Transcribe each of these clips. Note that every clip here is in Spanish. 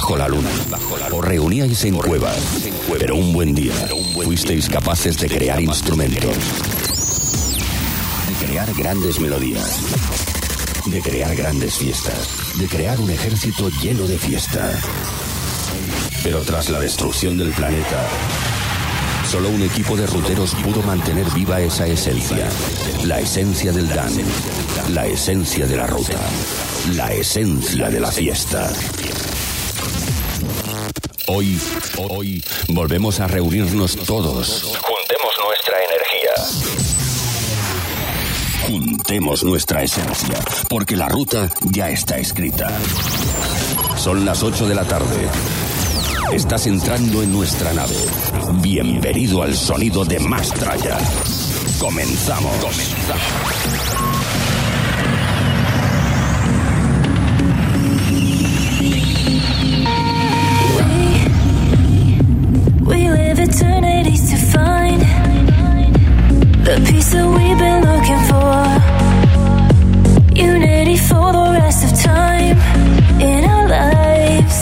bajo la luna. Os reuníais en cuevas, pero un buen día fuisteis capaces de crear instrumentos, de crear grandes melodías, de crear grandes fiestas, de crear un ejército lleno de fiesta. Pero tras la destrucción del planeta, solo un equipo de ruteros pudo mantener viva esa esencia, la esencia del Dan, la esencia de la ruta, la esencia de la fiesta. Hoy, hoy, volvemos a reunirnos todos. Juntemos nuestra energía. Juntemos nuestra esencia, porque la ruta ya está escrita. Son las 8 de la tarde. Estás entrando en nuestra nave. Bienvenido al sonido de Mastraya. Comenzamos. Comenzamos. The peace that we've been looking for. Unity for the rest of time in our lives.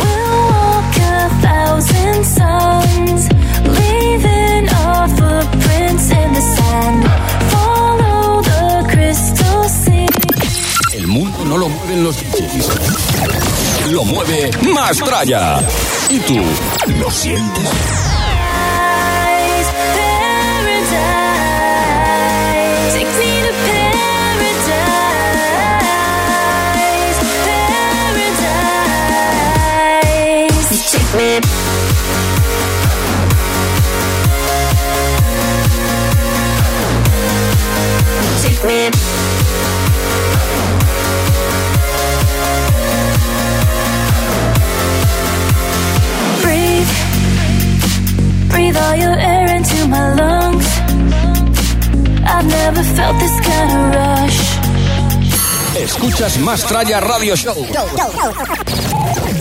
We'll walk a thousand suns, leaving our footprints in the sand. Follow the crystal sea. El mundo no lo mueven los DJs. Lo mueve Mastraya. ¿Y tú? ¿Lo sientes? Rush. Escuchas Mastraya Radio Show.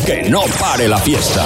Que no pare la fiesta.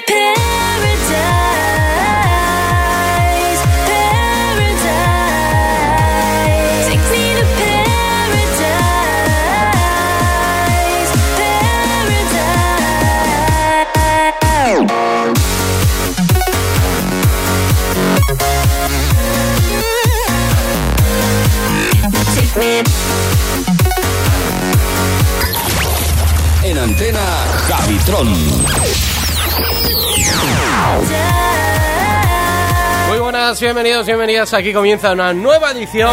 En antena, Javitron. Muy buenas, bienvenidos, bienvenidas. Aquí comienza una nueva edición.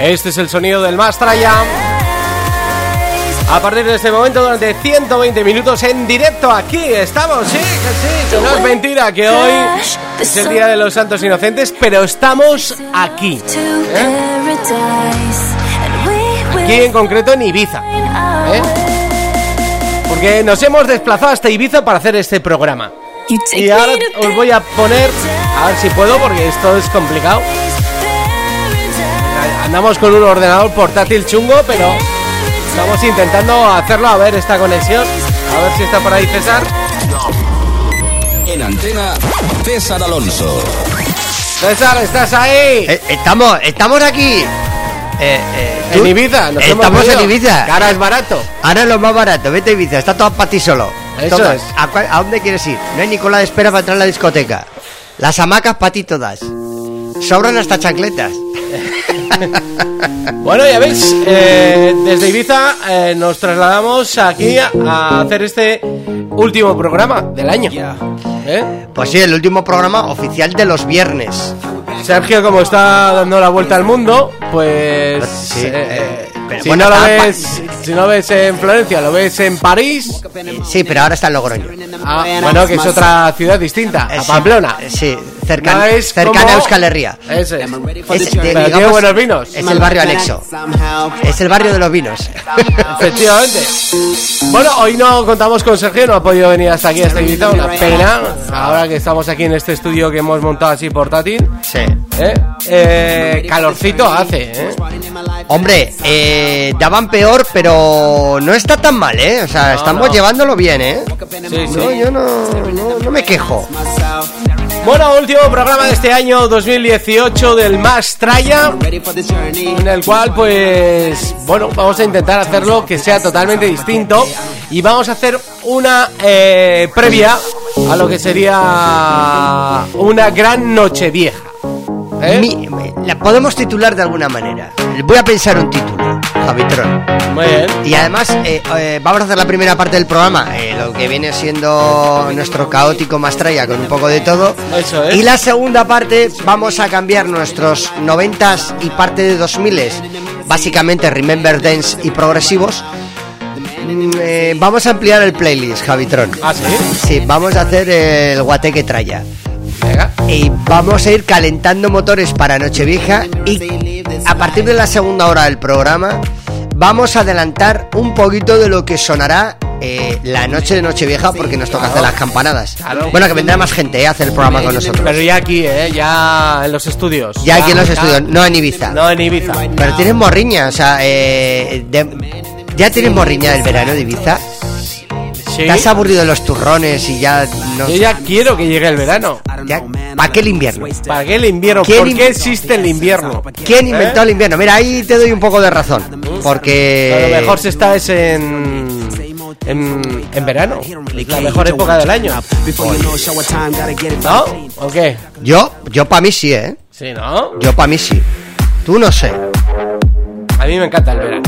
Este es el sonido del Mastraya. A partir de este momento, durante 120 minutos en directo aquí estamos, sí, que sí, no es mentira que hoy es el Día de los Santos Inocentes, pero estamos aquí. ¿eh? Aquí en concreto en Ibiza. ¿eh? Porque nos hemos desplazado hasta Ibiza para hacer este programa. Y ahora os voy a poner, a ver si puedo, porque esto es complicado. Andamos con un ordenador portátil chungo, pero estamos intentando hacerlo. A ver esta conexión. A ver si está por ahí César. En antena, César Alonso. César, ¿estás ahí? Eh, estamos, estamos aquí. Eh, eh, En Ibiza. nos hemos Estamos en. Ibiza. Cara es barato. Ahora es lo más barato. Vete a Ibiza. Está todo para ti solo. Eso Todas. es. ¿A, cuál- a dónde quieres ir? No hay ni cola de espera para entrar a la discoteca. Las hamacas para ti todas. Sobran hasta chancletas. Bueno, ya veis, eh, desde Ibiza eh, nos trasladamos aquí a, a hacer este último programa del año. ¿Eh? Pues sí, el último programa oficial de los viernes. Sergio, como está dando la vuelta al mundo, pues. Sí, eh, eh, pero si, bueno, no lo ves, si no ves en Florencia, lo ves en París. Sí, pero ahora está en Logroño. Ah, bueno, que es otra ciudad distinta, a Pamplona. Sí, cercana, No es cercana como- a Euskal Herria. Ese es. Es, de, Pero tiene digamos, buenos vinos. Es el barrio anexo. Es el barrio de los vinos. Efectivamente. Bueno, hoy no contamos con Sergio, no ha podido venir hasta aquí, hasta Ibiza, una pena. Ahora que estamos aquí en este estudio que hemos montado así portátil. Sí. ¿eh? Eh, calorcito hace, ¿eh? Hombre, eh, daban peor, pero no está tan mal, ¿eh? O sea, No, estamos no. llevándolo bien, ¿eh? Sí, sí. No, yo no, no, no me quejo. Bueno, último programa de este año 2018 del Más Traya, en el cual, pues, bueno, vamos a intentar hacerlo que sea totalmente distinto y vamos a hacer una eh, previa a lo que sería una gran noche vieja. ¿eh? La podemos titular de alguna manera. Voy a pensar un título, Javitron. Muy bien. Y además, eh, eh, vamos a hacer la primera parte del programa, eh, lo que viene siendo nuestro caótico Mastraya con un poco de todo. Eso es. Y la segunda parte, vamos a cambiar nuestros 90s y parte de 2000s, básicamente Remember Dance y progresivos. Mm, eh, vamos a ampliar el playlist, Javitron. Ah, sí. Sí, vamos a hacer el guateque traya. Venga. Y vamos a ir calentando motores para Nochevieja y a partir de la segunda hora del programa vamos a adelantar un poquito de lo que sonará eh, la noche de Nochevieja porque nos toca hacer las campanadas. Bueno, que vendrá más gente eh, a hacer el programa con nosotros. Pero ya aquí, ¿eh? Ya en los estudios. Ya aquí en los estudios, no en Ibiza. No en Ibiza. Pero tienes morriña, o sea, eh, de- ya tienes morriña del verano de Ibiza. Sí. ¿Te has aburrido de los turrones y ya no Yo ya quiero que llegue el verano. ¿Para qué el invierno? ¿Para qué el invierno? ¿Quién ¿Por qué existe el invierno? ¿Quién inventó ¿Eh? el invierno? Mira, ahí te doy un poco de razón. Porque. A lo mejor se está es en, en, en verano. La mejor época del año. ¿No? ¿O qué? Yo, yo para mí sí, ¿eh? Sí, ¿no? Yo para mí sí. Tú no sé. A mí me encanta el verano.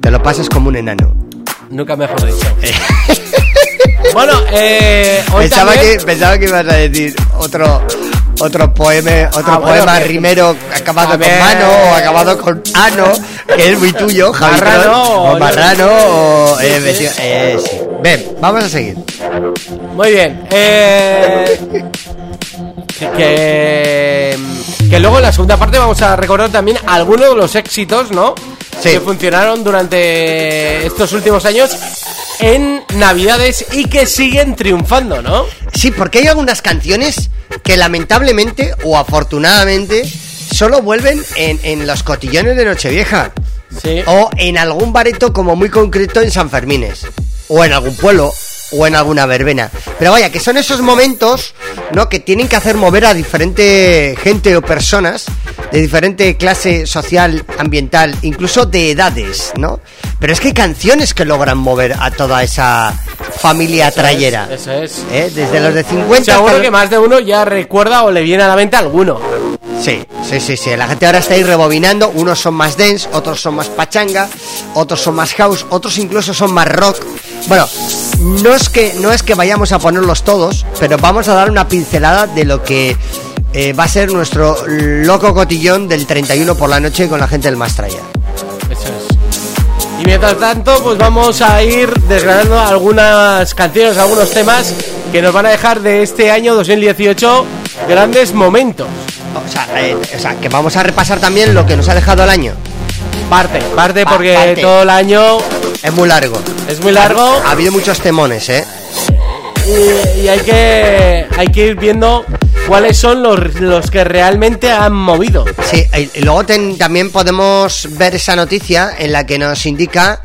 Te lo pasas como un enano. Nunca mejor dicho. bueno, eh, hoy Pensaba también- que, pensaba que ibas a decir otro otro poema, otro Ah, bueno, poema que- rimero acabado con ver. mano o acabado con ano, que es muy tuyo, Javi. Marrano, o marrano o eh, vestido- eh, sí. Ven, vamos a seguir. Muy bien. Eh, que, que luego en la segunda parte vamos a recordar también algunos de los éxitos, ¿no? Sí. Que funcionaron durante estos últimos años en Navidades y que siguen triunfando, ¿no? Sí, porque hay algunas canciones que lamentablemente o afortunadamente solo vuelven en, en los cotillones de Nochevieja. Sí. O en algún bareto como muy concreto en San Fermines. O en algún pueblo. O en alguna verbena. Pero vaya, que son esos momentos, ¿no? Que tienen que hacer mover a diferente gente o personas de diferente clase social, ambiental, incluso de edades, ¿no? Pero es que hay canciones que logran mover a toda esa familia trayera. Eso es. ¿eh? Desde los de 50 Seguro hasta que más de uno ya recuerda o le viene a la mente alguno. Sí, sí, sí, sí. La gente ahora está ahí rebobinando. Unos son más dance, otros son más pachanga, otros son más house, otros incluso son más rock. Bueno, no es que no es que vayamos a ponerlos todos, pero vamos a dar una pincelada de lo que eh, va a ser nuestro loco cotillón del 31 por la noche con la gente del Mastraya. Eso es. Y mientras tanto, pues vamos a ir desgranando algunas canciones, algunos temas que nos van a dejar de este año 2018 grandes momentos. O sea, eh, o sea, que vamos a repasar también lo que nos ha dejado el año. Parte, parte Pa- porque parte. todo el año Es muy largo. es muy largo Ha habido muchos temones, ¿eh? y, y hay que hay que ir viendo cuáles son los, los que realmente han movido. Sí, y luego ten- también podemos ver esa noticia en la que nos indica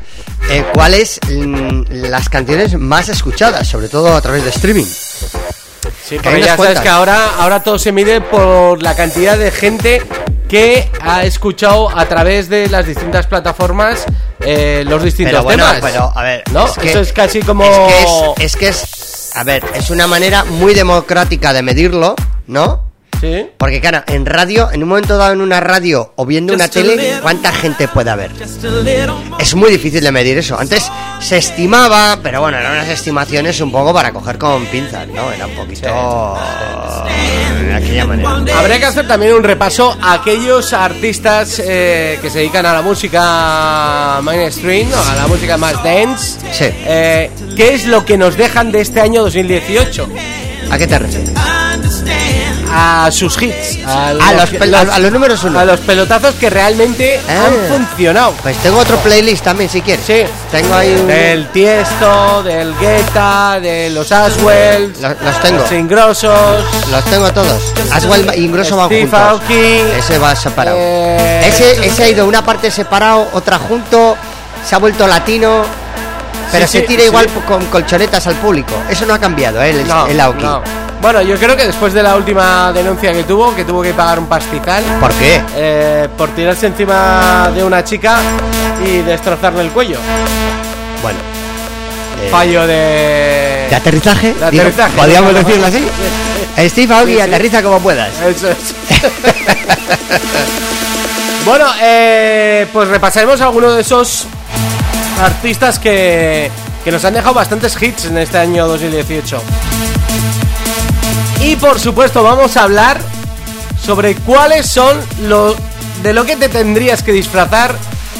eh, cuáles mm, las canciones más escuchadas, sobre todo a través de streaming. Sí, Que porque ya sabes que ahora, ahora todo se mide por la cantidad de gente que ha escuchado a través de las distintas plataformas eh, los distintos Pero bueno, temas. pero a ver, ¿No? es que- Eso es casi como... Es que es, es que es, a ver, es una manera muy democrática de medirlo, ¿no? Sí. Porque claro, en radio, en un momento dado en una radio o viendo una tele, ¿cuánta gente puede haber? Es muy difícil de medir eso. Antes se estimaba, pero bueno, eran unas estimaciones un poco para coger con pinzas, ¿no? Era un poquito de aquella manera. Habría que hacer también un repaso a aquellos artistas eh, que se dedican a la música mainstream, ¿no? a la música más dance. Sí. Eh, ¿Qué es lo que nos dejan de este año 2018? ¿A qué te refieres? A sus hits, a, A lo los, pel- a, los números uno. a los pelotazos que realmente Ah. han funcionado. Pues tengo otro playlist también, si quieres. Sí. Tengo ahí un... Del Tiesto, del Guetta, de los Aswells, Los, los tengo. los Ingrosos, Los tengo todos. Aswell y Ingrosso van juntos. Aoki, Ese va separado. eh, Ese, ese ha ido una parte separado, otra junto, se ha vuelto latino, pero Sí, se tira igual con colchonetas al público. Eso no ha cambiado, ¿eh? El, no, el Aoki. no. Bueno, yo creo que después de la última denuncia que tuvo, que tuvo que pagar un pastizal ¿Por qué? eh, por tirarse encima de una chica y destrozarle el cuello. Bueno. eh, Fallo de... ¿De aterrizaje? De aterrizaje. ¿Podríamos decirlo así? Steve Aoki, Sí, aterriza como puedas. Eso es. bueno, eh, pues repasaremos algunos de esos artistas que, que nos han dejado bastantes hits en este año 2018. Y por supuesto vamos a hablar sobre cuáles son lo de lo que te tendrías que disfrazar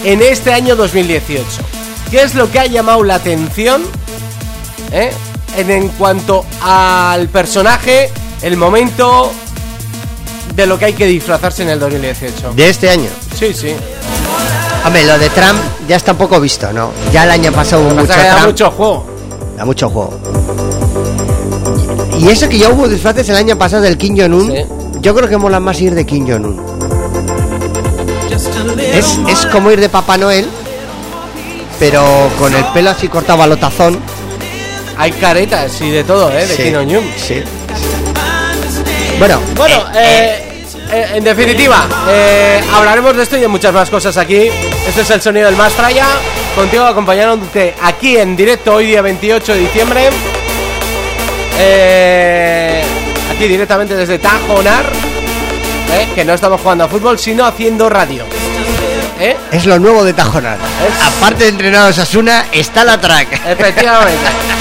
en este año 2018. ¿Qué es lo que ha llamado la atención ¿eh? en, en cuanto al personaje, el momento de lo que hay que disfrazarse en el 2018? De este año. Sí, sí. Hombre, lo de Trump ya está un poco visto, ¿no? Ya el año pasado hubo mucho que da Trump. mucho juego. Da mucho juego. Y eso que ya hubo disfraces el año pasado del Kim Jong-un, Sí. yo creo que mola más ir de Kim Jong-un. Es, es como ir de Papá Noel, pero con el pelo así cortado a lo tazón. Hay caretas y de todo, ¿eh? De Sí, Kim Jong-un. Sí. Bueno, Bueno, eh, eh, eh, en definitiva, eh, hablaremos de esto y de muchas más cosas aquí. Este es el sonido del Mastraya, contigo acompañándote aquí en directo hoy día 28 de diciembre. Eh, aquí directamente desde Tajonar, eh, que no estamos jugando a fútbol, sino haciendo radio. ¿Eh? es lo nuevo de Tajonar. Es- Aparte de entrenar a Osasuna, está la track. Efectivamente.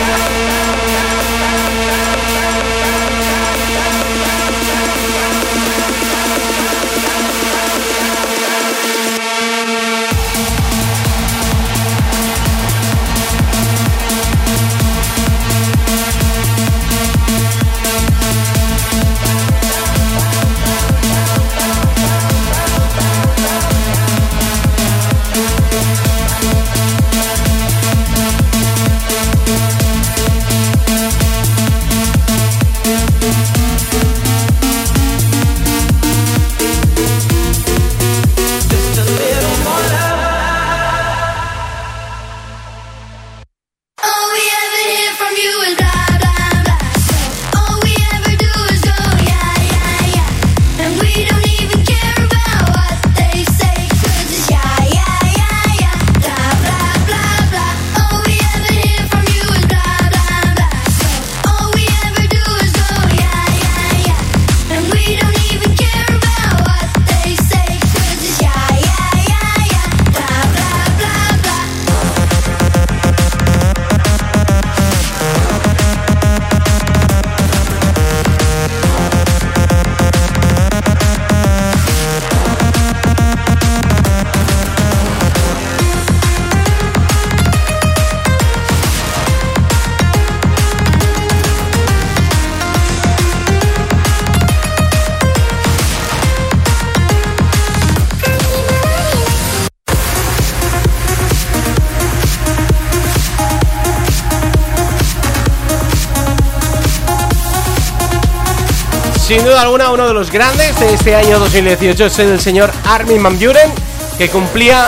duda alguna, uno de los grandes de este año 2018 es el señor Armin Van Buren, que cumplía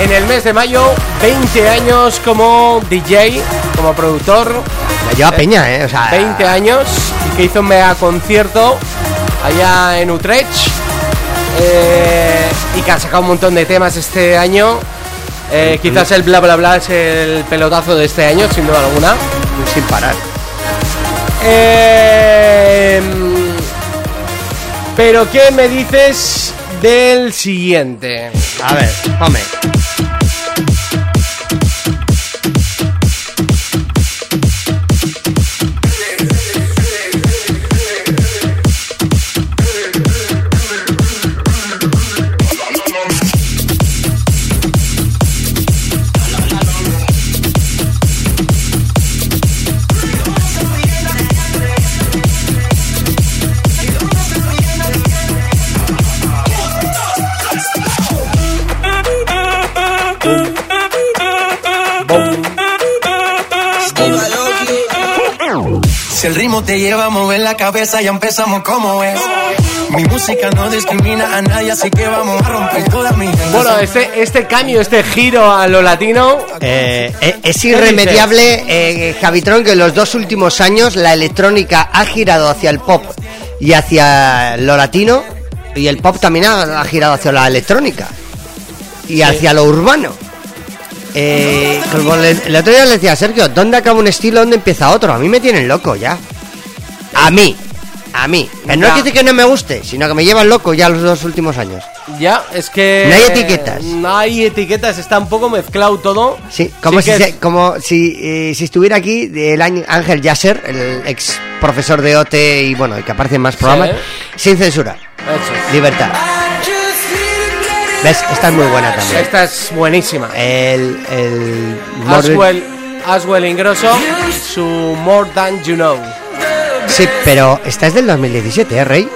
en el mes de mayo 20 años como DJ, como productor, La lleva Peña, ¿eh? O sea, 20 años, y que hizo un mega concierto allá en Utrecht, eh, y que ha sacado un montón de temas este año. Eh, quizás el bla bla bla es el pelotazo de este año, sin duda alguna. sin parar. Eh, pero ¿qué me dices del siguiente? A ver, hombre. El te lleva a mover la cabeza, ya empezamos como es. Mi música no discrimina a nadie, así que vamos a romper toda mi gente. Bueno, este, este cambio, este giro a lo latino. Eh, eh, es irremediable, eh, Javitron, que en los dos últimos años la electrónica ha girado hacia el pop y hacia lo latino, y el pop también ha, ha girado hacia la electrónica y hacia lo urbano. Eh, como le- el otro día le decía a Sergio, ¿dónde acaba un estilo, dónde empieza otro? A mí me tienen loco ya. A mí, a mí. Eh, No Ya. es que que no me guste, sino que me llevan loco ya los dos últimos años. Ya, es que. No hay etiquetas. No hay etiquetas, está un poco mezclado todo. Sí, como Sí si, se- como si, eh, si estuviera aquí el ángel- Yasser, el ex profesor de OT y bueno, el que aparece en más programas, sin censura, Eso libertad. ¿Ves? Esta es muy buena también. Esta es buenísima. El, el Aswell, Aswell Ingrosso, su More Than You Know. Sí, pero esta es del 2017, ¿eh, Rey?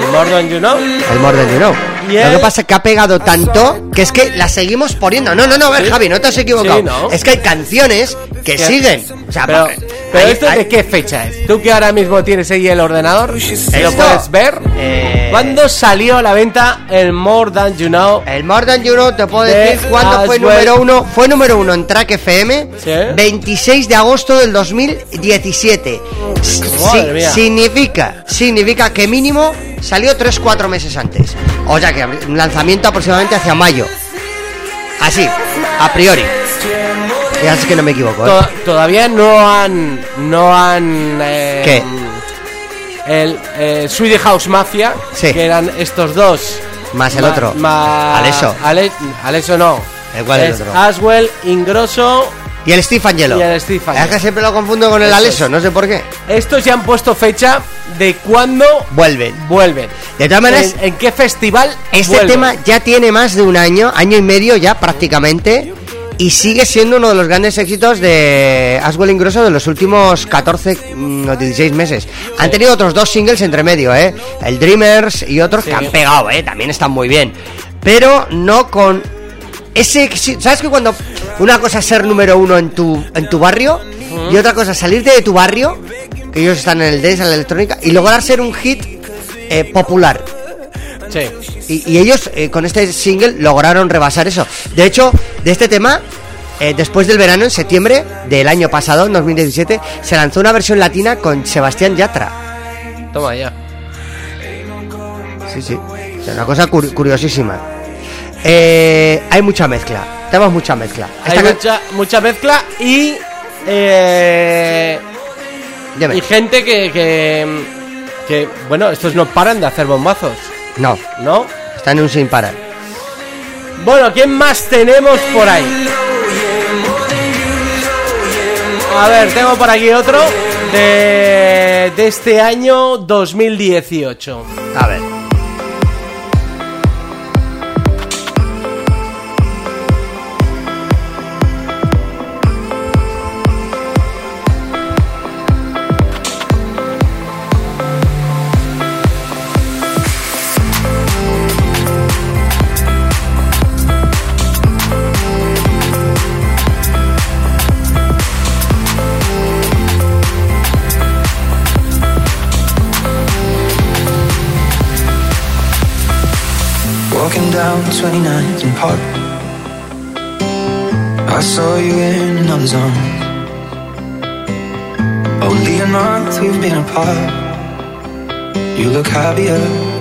El More Than You Know. El More Than You Know. Lo que pasa es que ha pegado tanto que es que la seguimos poniendo. No, no, no, a ver, Sí. Javi, no te has equivocado. Sí, ¿no? Es que hay canciones que siguen. O sea, Pero, pero esto de qué fecha es? Tú que ahora mismo tienes ahí el ordenador, lo puedes ver. eh, ¿Cuándo salió a la venta el More Than You Know? El More Than You Know, te puedo De decir cuándo fue número uno. Fue número uno en Track FM, Sí. 26 de agosto del 2017. Si- significa, significa que mínimo salió 3-4 meses antes. O sea que un lanzamiento aproximadamente hacia mayo. Así, a priori. Ya sé que no me equivoco. ¿eh? To- Todavía no han. No han. eh, ¿Qué? El eh, Swedish House Mafia, Sí. que eran estos dos. Más el otro. Alesso. Ale- Alesso no. ¿El cuál es el otro? Aswell, Ingrosso. Y el Steve Angelo. Y el Steve Angelo. Es que siempre lo confundo con el Eso Aleso, es. no sé por qué. Estos ya han puesto fecha de cuándo Vuelven. vuelven. De todas maneras, ¿En, en qué festival? Este vuelven? tema ya tiene más de un año, año y medio ya prácticamente, y sigue siendo uno de los grandes éxitos de Aswell Ingrosso de los últimos 14 mm, o 16 meses. Han tenido otros dos singles entre medio, ¿eh? El Dreamers y otros que han pegado, ¿eh? También están muy bien. Pero no con ese... ¿Sabes que cuando una cosa es ser número uno en tu, en tu barrio y otra cosa es salirte de tu barrio, que ellos están en el dance, en la electrónica, y lograr ser un hit eh, popular? Sí. Y, y ellos eh, con este single lograron rebasar eso. De hecho, de este tema, eh, después del verano, en septiembre del año pasado, en 2017, se lanzó una versión latina con Sebastián Yatra. Toma ya. Sí, sí. O sea, una cosa cur- curiosísima. Eh, hay mucha mezcla. Tenemos mucha mezcla. Hay Esta mucha, mucha mezcla y. eh, Dime. y gente que, que. que, Bueno, estos no paran de hacer bombazos, No, ¿no? están en un sin parar. Bueno, ¿quién más tenemos por ahí? A ver, tengo por aquí otro de, de este año 2018. A ver. Walking down 29th and Park. I saw you in another zone. Only a month we've been apart. You look happier.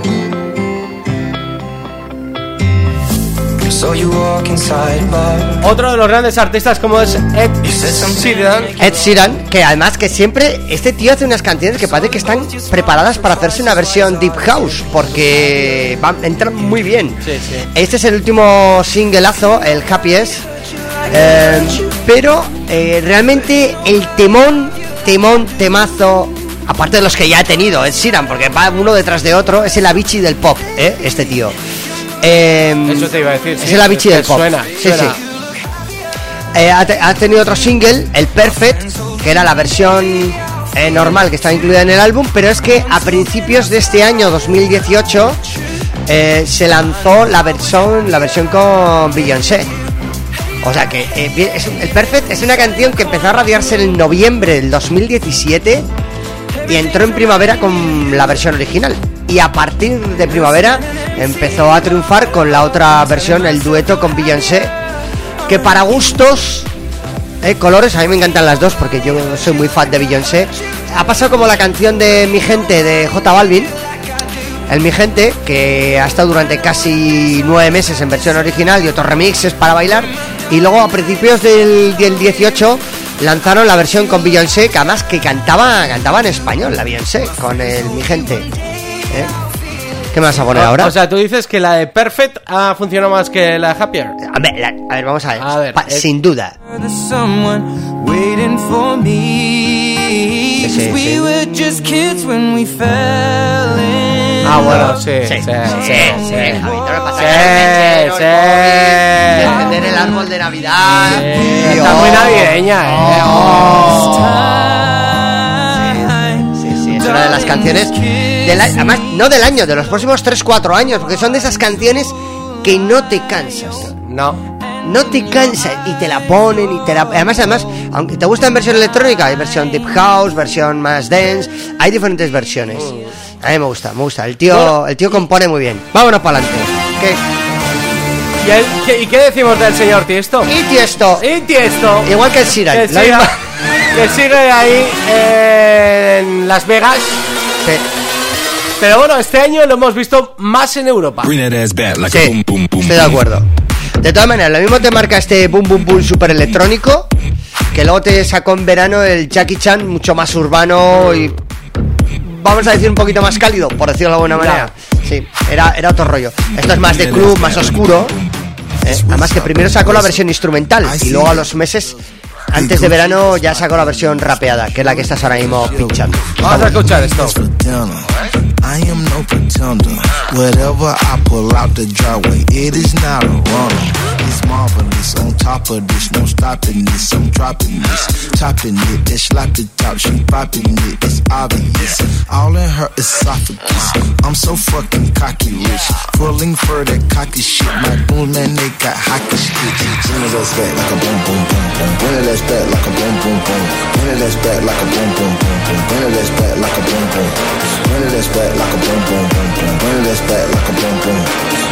Otro de los grandes artistas como es Ed Sheeran. Ed Sheeran, que además que siempre este tío hace unas canciones que parece que están preparadas para hacerse una versión Deep House, porque van, entran muy bien. Sí, sí. Este es el último singleazo, el Happiest, eh, pero eh, realmente el temón, temón, temazo, aparte de los que ya ha tenido Ed Sheeran, porque va uno detrás de otro, es el Avicii del pop, ¿eh? este tío. Eh, Eso te iba a decir. es sí, el Avicii del pop. Suena, Sí, suena. sí. Eh, ha, te- ha tenido otro single, el Perfect, que era la versión eh, normal que estaba incluida en el álbum, pero es que a principios de este año 2018 eh, se lanzó la versión, la versión con Beyoncé. O sea que eh, es el Perfect es una canción que empezó a radiarse en noviembre del 2017 y entró en primavera con la versión original. Y a partir de primavera empezó a triunfar con la otra versión, el dueto con Beyoncé, que para gustos, eh, colores, a mí me encantan las dos porque yo soy muy fan de Beyoncé. Ha pasado como la canción de Mi Gente de J Balvin, el Mi Gente, que ha estado durante casi nueve meses en versión original y otros remixes para bailar. Y luego a principios del, del 18 lanzaron la versión con Beyoncé, que además que cantaba, cantaba en español, la Beyoncé, con el Mi Gente. ¿Eh? ¿Qué me vas a poner ahora? O sea, tú dices que la de Perfect ha funcionado más que la de Happier. a, ver, la- a ver, vamos a ver. A ver, Pa-. Sin duda. There's someone waiting for me. Sí, sí, 'Cause we sí. were just kids when we fell in Ah, bueno, sí, sí, sí, sí. sí, Sí, sí. el móvil, encender el árbol de Navidad. Está oh, muy navideña, eh. Oh. Time. Sí, sí, es una de las canciones del a- además no del año, de los próximos 3-4 años, porque son de esas canciones que no te cansas. No. No te cansas y te la ponen y te la además además, aunque te gusta en versión electrónica, hay versión deep house, versión más dance, hay diferentes versiones. A mí me gusta, me gusta. El tío, el tío compone muy bien. Vámonos para adelante. ¿Qué? ¿Y, el- qué, y qué decimos del señor Tiesto? Y Tiesto, Y Tiesto. igual que el la siga, misma- que sigue ahí en Las Vegas. Sí. Pero bueno, este año lo hemos visto más en Europa. Sí, estoy de acuerdo. De todas maneras, lo mismo te marca este boom boom boom super electrónico que luego te sacó en verano el Jackie Chan mucho más urbano y vamos a decir un poquito más cálido, por decirlo de alguna manera. Sí, era, era otro rollo. Esto es más de club, más oscuro. ¿eh? Además que primero sacó la versión instrumental y luego a los meses antes de verano ya sacó la versión rapeada, que es la que estás ahora mismo pinchando. Vamos a escuchar esto. I am no pretender. Whatever I pull out the driveway, it is not a runner. It's marvelous. On top of this, no stopping this. I'm dropping this, topping it. That sloppy top, she popping it. It's obvious. All in her esophagus. I'm so fucking cocky rich. Pulling for that cocky shit. My goon man, they got hockey sticks. Bring it ass back like a boom boom boom boom. Bring it ass back like a boom boom boom. Bring it ass back like a boom boom boom boom. Bring it ass back like a boom boom. Bring it ass back like a boom boom boom boom. Bring it ass back like a boom boom.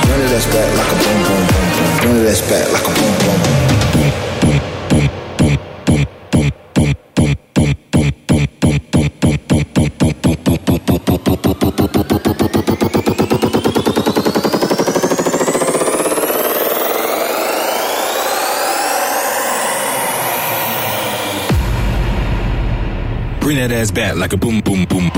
Bring it ass back like a boom boom boom boom. Bring it ass back like a boom boom. Bring that ass back like a boom, boom, boom.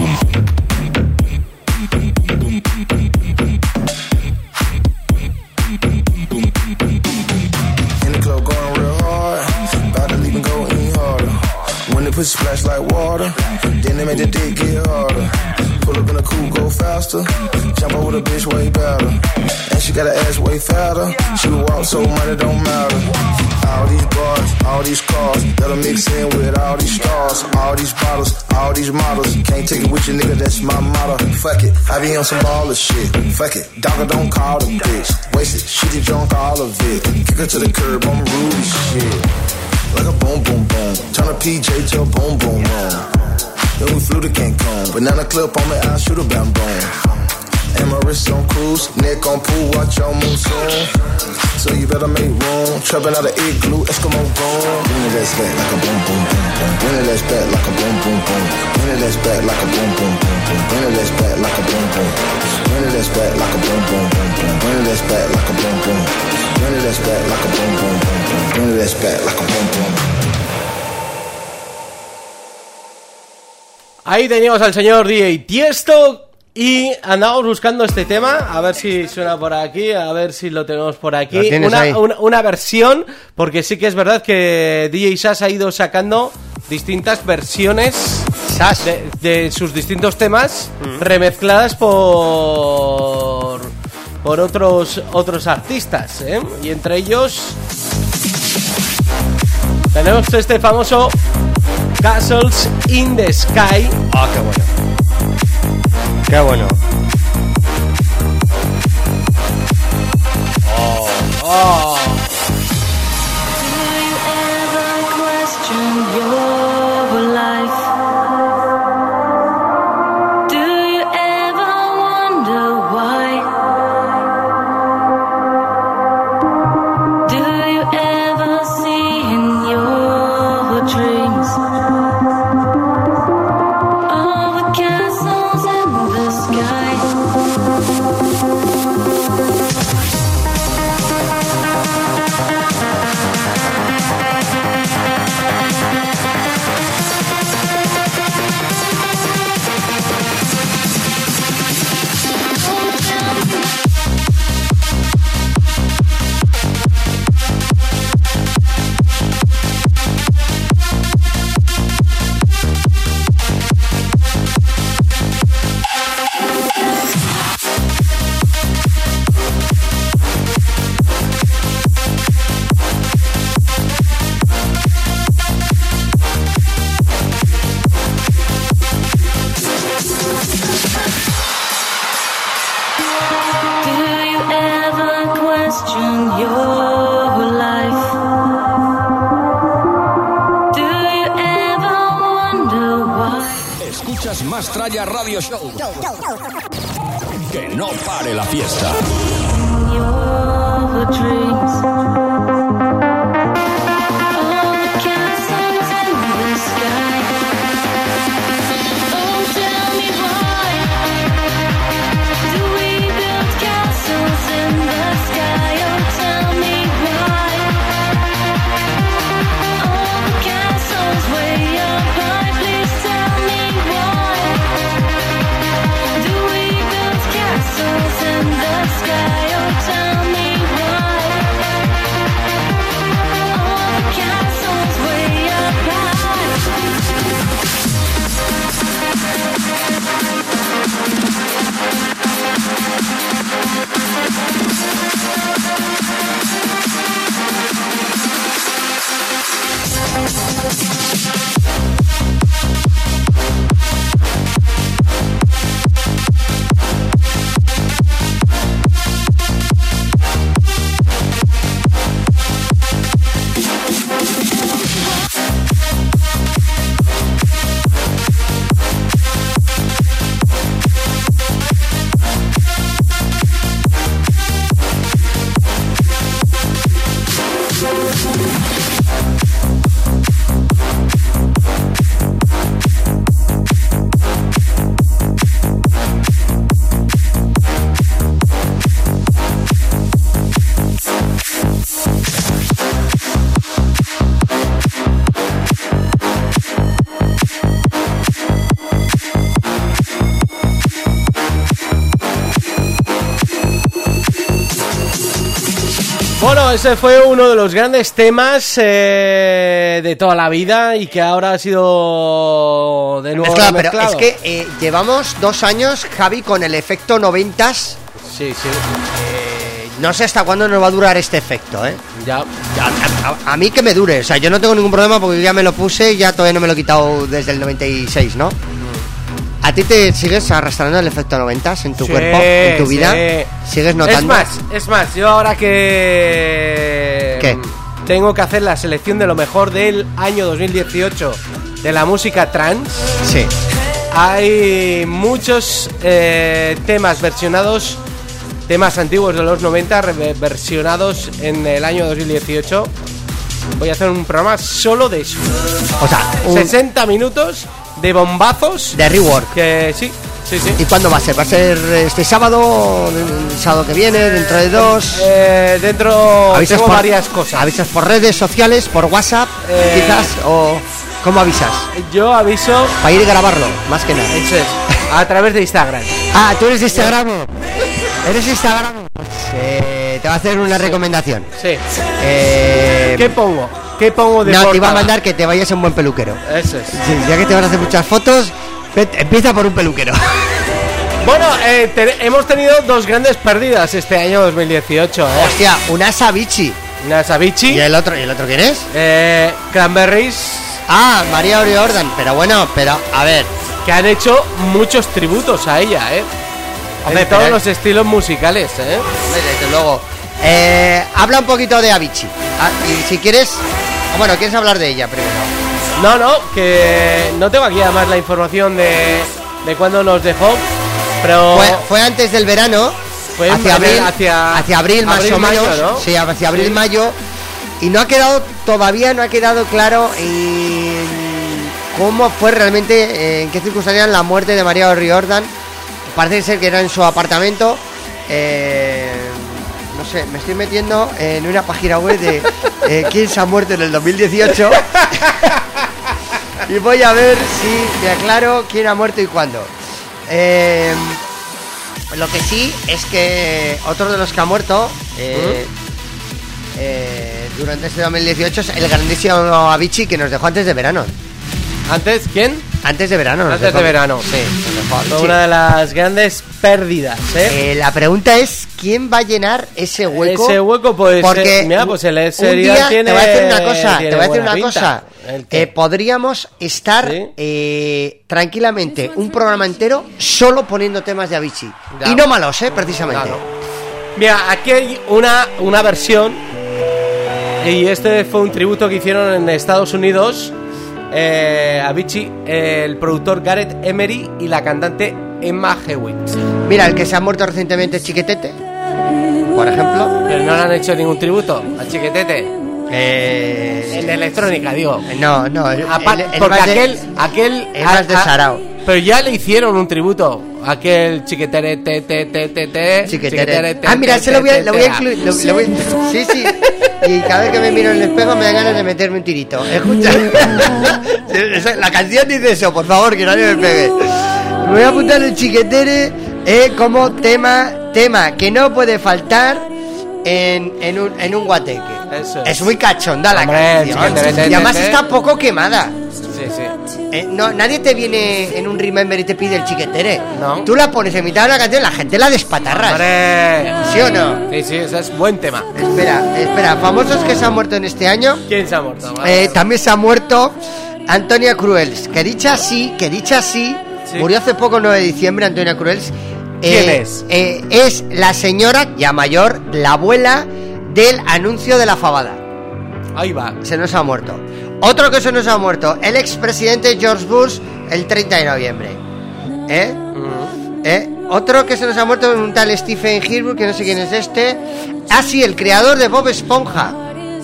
She got her ass way fatter. She walk so money don't matter. All these bars, all these cars, that'll mix in with all these stars, all these bottles, all these models. Can't take it with you, nigga, that's my motto. Fuck it, I be on some baller shit. Fuck it, dogger don't call the bitch. Wasted, she did drunk all of it. Kick her to the curb, I'm rude shit. Like a boom boom boom, turn a PJ to a boom boom boom. Then we flew to Cancun, banana clip on me, I shoot a bam boom. On. So you better make room. Trapping out of igloo, Eskimo gone. Bring it back like a boom boom. Ahí teníamos al señor DJ Tiesto y andamos buscando este tema, a ver si suena por aquí, a ver si lo tenemos por aquí. Una, una- una versión, porque sí que es verdad que DJ Sass ha ido sacando distintas versiones de, de sus distintos temas remezcladas por por otros otros artistas, ¿eh? y entre ellos tenemos este famoso Castles in the Sky. Ah, qué bueno. Qué bueno. Oh, Do ese fue uno de los grandes temas eh, de toda la vida y que ahora ha sido de nuevo Mezclado, pero es que eh, llevamos dos años, Javi, con el efecto noventas. Sí, sí, Eh, no sé hasta cuándo nos va a durar este efecto, ¿eh? ya. A, a- a mí que me dure, o sea, yo no tengo ningún problema porque ya me lo puse y ya todavía no me lo he quitado desde el 96, ¿no? ¿A ti te sigues arrastrando el efecto noventas en tu Sí, cuerpo, en tu vida? sí. ¿Sigues notando? Es más, es más, yo ahora que. Tengo que hacer la selección de lo mejor del año 2018 de la música trans, Sí. hay muchos eh, temas versionados, temas antiguos de los 90 re- versionados en el año 2018. Voy a hacer un programa solo de eso. O sea, un- 60 minutos de bombazos. de rework. Que sí, sí, sí. ¿Y cuándo va a ser? ¿Va a ser este sábado? ¿El sábado que viene? ¿Dentro de dos? Eh, dentro ¿Avisas tengo por- varias cosas. ¿Avisas por redes sociales? ¿Por WhatsApp? Eh, Quizás. ¿O cómo avisas? Yo aviso, Para ir a grabarlo, más que nada. eso es, a través de Instagram. Ah, ¿tú eres de Instagram? ¿Eres Instagram? Pues, eh, te va a hacer una recomendación. Sí. Eh, ¿Qué pongo? ¿Qué pongo de no, te iba a portada? mandar que te vayas a un buen peluquero. Eso es. Ya que te van a hacer muchas fotos, empieza por un peluquero. Bueno, eh, te- hemos tenido dos grandes pérdidas este año 2018. ¿eh? Hostia, una Savichi. Una Savichi, ¿Y el otro, ¿y el otro quién es? eh, Cranberries, Ah, María Oriordan. Pero bueno, pero a ver. que han hecho muchos tributos a ella, ¿eh? Hombre, en todos los estilos musicales, ¿eh? Desde luego. Eh, habla un poquito de Avicii. Ah, y si quieres. Bueno, ¿quieres hablar de ella primero? No, no, que no tengo aquí además la información de, de cuándo nos dejó, pero Fue, fue antes del verano. Fue hacia abril, hacia- hacia abril más abril, o mayo, menos. ¿no? Sí, hacia Sí. abril-mayo. Y no ha quedado, todavía no ha quedado claro en cómo fue realmente, en qué circunstancias la muerte de María Riordan. Parece ser que era en su apartamento. Eh, no sé, me estoy metiendo en una página web de eh, quién se ha muerto en el 2018. y voy a ver si me aclaro quién ha muerto y cuándo. Eh, lo que sí es que otro de los que ha muerto eh, eh, durante este 2018 es el grandísimo Avicii que nos dejó antes de verano. antes, ¿quién? Antes de verano. Antes dejó- de verano. Sí, Fue una de las grandes pérdidas, ¿eh? Eh, la pregunta es quién va a llenar ese hueco. Ese hueco, pues, porque eh, mira, pues el un día tiene- te voy a decir una cosa, te voy a decir una pinta. cosa. Eh, podríamos estar Sí. eh, tranquilamente un programa entero solo poniendo temas de Avicii Ya. y no malos, eh, precisamente. Claro. Mira, aquí hay una, una versión y este fue un tributo que hicieron en Estados Unidos eh, Avicii, el productor Gareth Emery y la cantante Emma Hewitt. Mira, el que se ha muerto recientemente es Chiquetete, por ejemplo. Pero no le han hecho ningún tributo a Chiquetete. Eh, En electrónica, digo. no, no. el- Apa- el- el porque más de- aquel, aquel el más de Sarao. Pero ya le hicieron un tributo. Aquel chiquetere te te te te te Chiquetere. te, Ah, mira, ese lo voy a, lo voy a incluir. lo- lo voy- sí, sí. Y cada vez que me miro en el espejo me dan ganas de meterme un tirito. Escucha. La canción dice eso, por favor, que nadie me pegue. Me voy a apuntar el chiquetere eh, como tema, tema que no puede faltar en, en un, en un guateque. Eso es. es. muy cachonda la Hombre, canción. te, Y además está poco quemada. Sí, sí. Eh, no, nadie te viene en un remember y te pide el chiquetere. No. Tú la pones en mitad de la canción, la gente la despatarra. ¿Sí o no? Sí, sí, ese es buen tema. Espera, espera, famosos que se han muerto en este año. ¿Quién se ha muerto? Eh, también se ha muerto Antonia Cruels, que dicha así, que dicha así, Sí. murió hace poco, el 9 de diciembre, Antonia Cruels. ¿Quién es? eh, es la señora, ya mayor, la abuela del anuncio de la fabada. Ahí va. Se nos ha muerto. Otro que se nos ha muerto, el expresidente George Bush, el 30 de noviembre. ¿Eh? ¿Eh? Otro que se nos ha muerto, un tal Stephen Hilbert, que no sé quién es este. Ah, sí, el creador de Bob Esponja.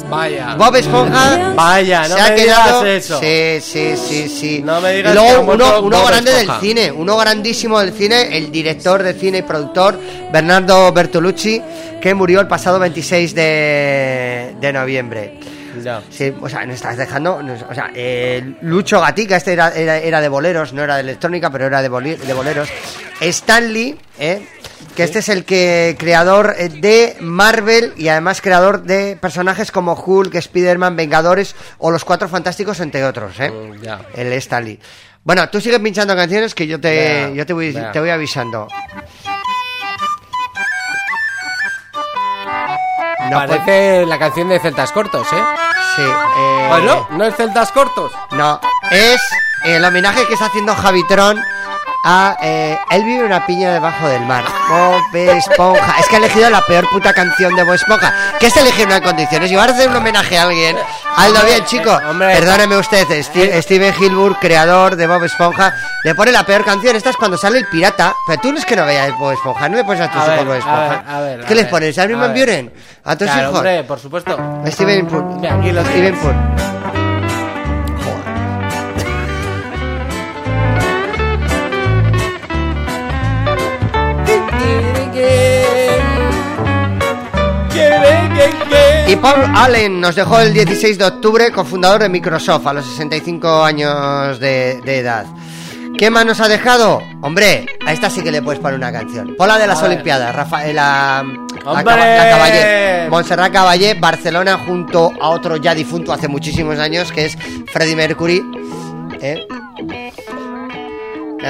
Vaya. Bob Esponja Vaya, no se ha me quedado. digas eso. Sí, sí, sí, sí. No me digas y luego que ha uno, uno Bob grande Esponja. del cine, uno grandísimo del cine, el director de cine y productor Bernardo Bertolucci, que murió el pasado 26 de, de noviembre. Ya. Sí, o sea, nos estás dejando. nos- o sea, eh, Lucho Gatica, este era, era, era de boleros, no era de electrónica, pero era de, boli- de boleros. Stanley, eh, que este es el que creador eh, de Marvel y además creador de personajes como Hulk, Spider-Man, Vengadores o Los Cuatro Fantásticos, entre otros, eh. Mm. El Stanley. Bueno, tú sigues pinchando canciones que yo te, yo te voy, te voy avisando. No, pues- Parece la canción de Celtas Cortos, ¿eh? sí, eh, Pues no, no es Celtas Cortos. No, es el homenaje que está haciendo Javitron a eh, Él vive una piña debajo del mar. Bob Esponja. Es que ha elegido la peor puta canción de Bob Esponja. Que es elegir una condiciones. Y va a hacer un homenaje a alguien. Hazlo bien, chico. eh, hombre. Perdóneme usted, Steve- Steven Hilbur, creador de Bob Esponja, le pone la peor canción. Esta es cuando sale el pirata. Pero tú no es que no veas Bob Esponja. No le pones a tus hijos Bob a Esponja. ver, a ver, ¿Qué a les ver, pones? ¿A ver. Buren? ¿A tus Claro, hijos? hombre, por supuesto. Steven lo Steven tienes. Y Paul Allen nos dejó el 16 de octubre, cofundador de Microsoft, a los 65 años de, de edad. ¿Qué más nos ha dejado? Hombre, a esta sí que le puedes poner una canción. Pon la de las A. Olimpiadas, Rafael, la, Caballé. Montserrat Caballé, Barcelona, junto a otro ya difunto hace muchísimos años, que es Freddie Mercury. ¿eh?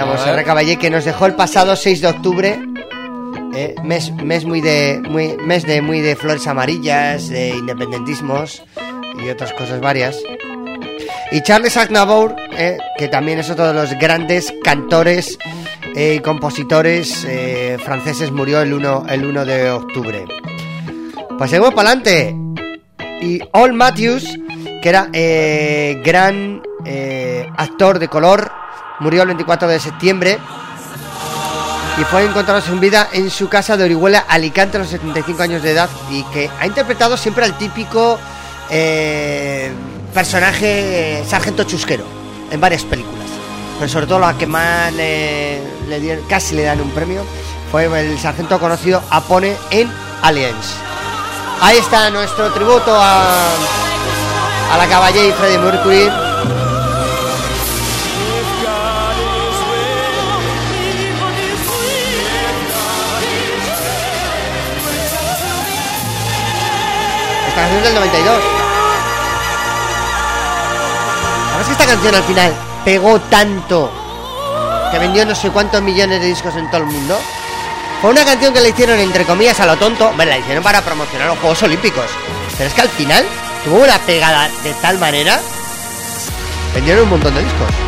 Montserrat. Caballé, que nos dejó el pasado 6 de octubre. Eh, mes, mes muy de muy, mes de muy de flores amarillas, de independentismos y otras cosas varias. Y Charles Aznavour, eh, que también es otro de los grandes cantores eh, y compositores franceses, murió el 1, el 1 de octubre. Pues seguimos para adelante. Y All Matthews, que era gran actor de color, murió el 24 de septiembre y fue encontrado sin vida en su casa de Orihuela, Alicante, a los 75 años de edad, y que ha interpretado siempre al típico eh, personaje eh, sargento chusquero en varias películas. Pero sobre todo la que más le, casi le dan un premio fue el sargento conocido Apone en Aliens. Ahí está nuestro tributo a, a la Caballé y Freddie Mercury. Canción del 92. ¿Sabes que esta canción al final pegó tanto que vendió no sé cuántos millones de discos en todo el mundo? Fue una canción que le hicieron entre comillas a lo tonto, bueno, la hicieron para promocionar los Juegos Olímpicos. Pero es que al final tuvo una pegada de tal manera, vendieron un montón de discos.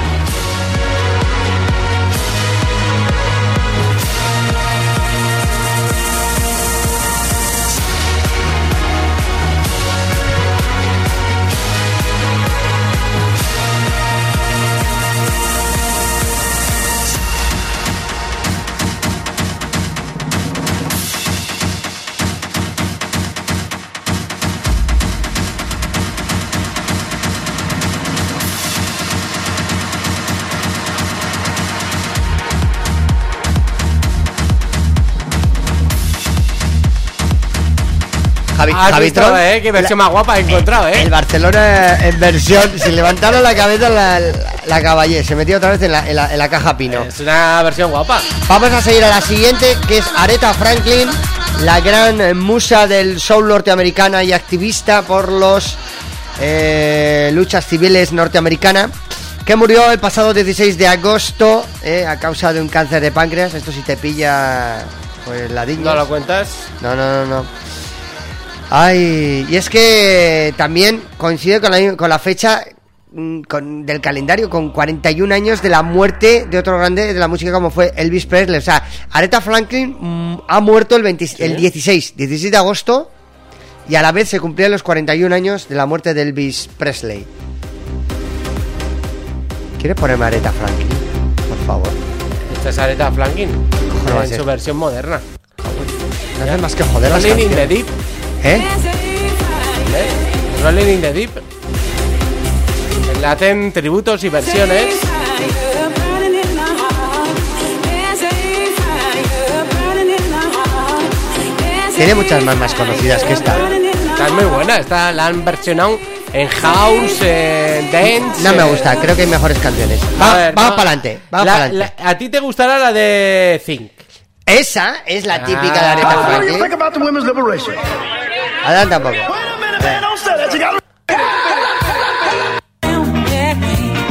Javi, Has Javi visto, Tron, eh, qué versión la- más guapa he encontrado, eh. El Barcelona en versión, si levantaron la cabeza la, la caballé, se metió otra vez en la, en la- en la caja pino. Es una versión guapa. Vamos a seguir a la siguiente, que es Aretha Franklin, la gran eh, musa del soul norteamericana y activista por los eh, luchas civiles norteamericana, que murió el pasado 16 de agosto eh, a causa de un cáncer de páncreas. Esto si te pilla, pues la digna. ¿No lo cuentas? No, no, no, no. Ay, y es que también coincide con la, con la fecha mm, con- del calendario, con 41 años de la muerte de otro grande de la música como fue Elvis Presley. O sea, Aretha Franklin mm, ha muerto el, 20 el 16, 16 de agosto y a la vez se cumplían los 41 años de la muerte de Elvis Presley. ¿Quieres ponerme Aretha Franklin? Por favor. Esta es Aretha Franklin. En su versión moderna. No más que joder las canciones. ¿Eh? Rolling in the Deep. Le hacen tributos y versiones. Tiene muchas más más conocidas que esta. Esta es muy buena. Esta la han versionado en house, en dance. No me gusta, creo que hay mejores canciones. a Va- ver, vamos no. para adelante, vamos La- para adelante. la- A ti te gustará la de Think. Esa es la típica de Ah. Aretha What do Franklin. About the women's liberation? Adelante un poco.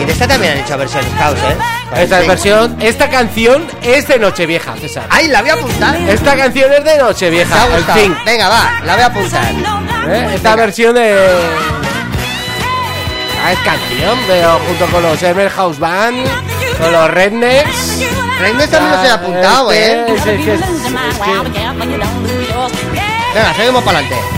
Y de esta también han hecho versiones house, ¿eh? Esta versión, esta canción es de Nochevieja, César. ¡Ay, la voy a apuntar! Esta canción es de ¿Te ha Nochevieja, el gustado? Think. Venga, va, la voy a apuntar. ¿eh? Esta versión de. Ah, es canción, pero junto con los Ever House Band, con los Rednecks. Reines también los he apuntado, Este ¿eh? es- es es- Venga, seguimos para adelante.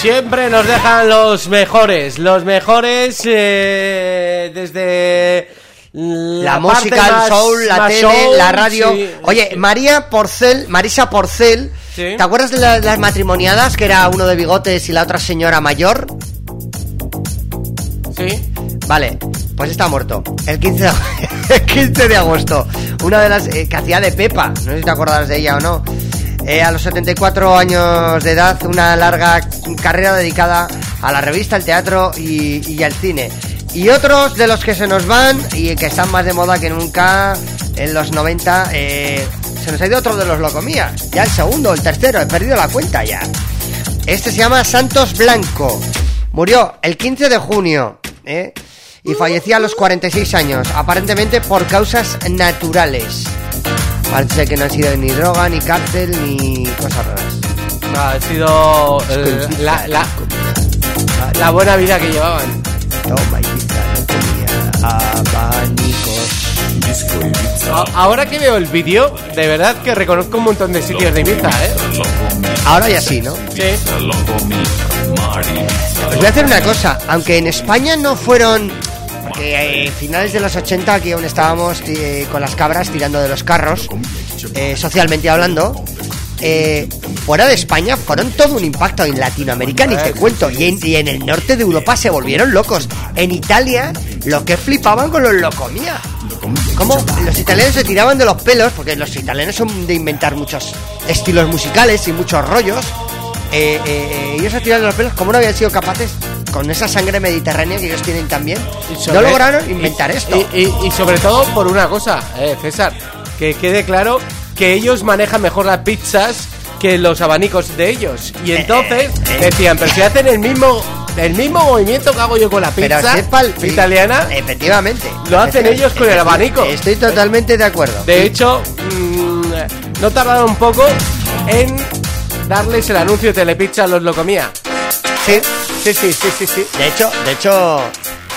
Siempre nos dejan los mejores, los mejores eh, desde La, parte música, el soul, la tele, soul, la radio. sí. Oye, María Porcel, Marisa Porcel, Sí. ¿te acuerdas de la- las matrimoniadas que era uno de bigotes y la otra señora mayor? Sí. Vale, pues está muerto. El 15 de, el 15 de agosto. Una de las eh, que hacía de Pepa. No sé si te acordarás de ella o no. Eh, a los 74 años de edad, una larga carrera dedicada a la revista, al teatro y, y al cine. Y otros de los que se nos van y que están más de moda que nunca en los 90, eh, se nos ha ido otro de los locomías. Ya el segundo, el tercero, he perdido la cuenta ya. Este se llama Santos Blanco. Murió el 15 de junio ¿eh? y fallecía a los 46 años, aparentemente por causas naturales. Parece que no ha sido ni droga, ni cárcel, ni cosas raras. No, ha sido eh, la, la, la buena vida que llevaban. Toma, no abanicos. Ahora que veo el vídeo, de verdad que reconozco un montón de sitios de Ibiza, ¿eh? Ahora ya sí, ¿no? Sí. Os voy a hacer una cosa, aunque en España no fueron porque eh, finales de los 80 aquí aún estábamos eh, con las cabras tirando de los carros, eh, socialmente hablando. fuera de España fueron todo un impacto en Latinoamérica, ni te cuento. Y en, y en el norte de Europa se volvieron locos. En Italia, lo que flipaban con los locomía. Como los italianos se tiraban de los pelos, porque los italianos son de inventar muchos estilos musicales y muchos rollos. Eh, eh, eh, ellos se tiraban de los pelos, como no habían sido capaces, con esa sangre mediterránea que ellos tienen también, no lograron inventar y- esto. Y, y- y sobre todo por una cosa, eh, César, que quede claro que ellos manejan mejor las pizzas que los abanicos de ellos. Y entonces eh, eh. decían, pero si hacen el mismo el mismo movimiento que hago yo con la pizza si pal- italiana, Efectivamente. Lo hacen ellos con el abanico. Estoy totalmente de acuerdo. de hecho, mm, no tardaron un poco en darles el anuncio de Telepizza los Locomía. Sí. Sí, sí, sí, sí, sí. De hecho, de hecho,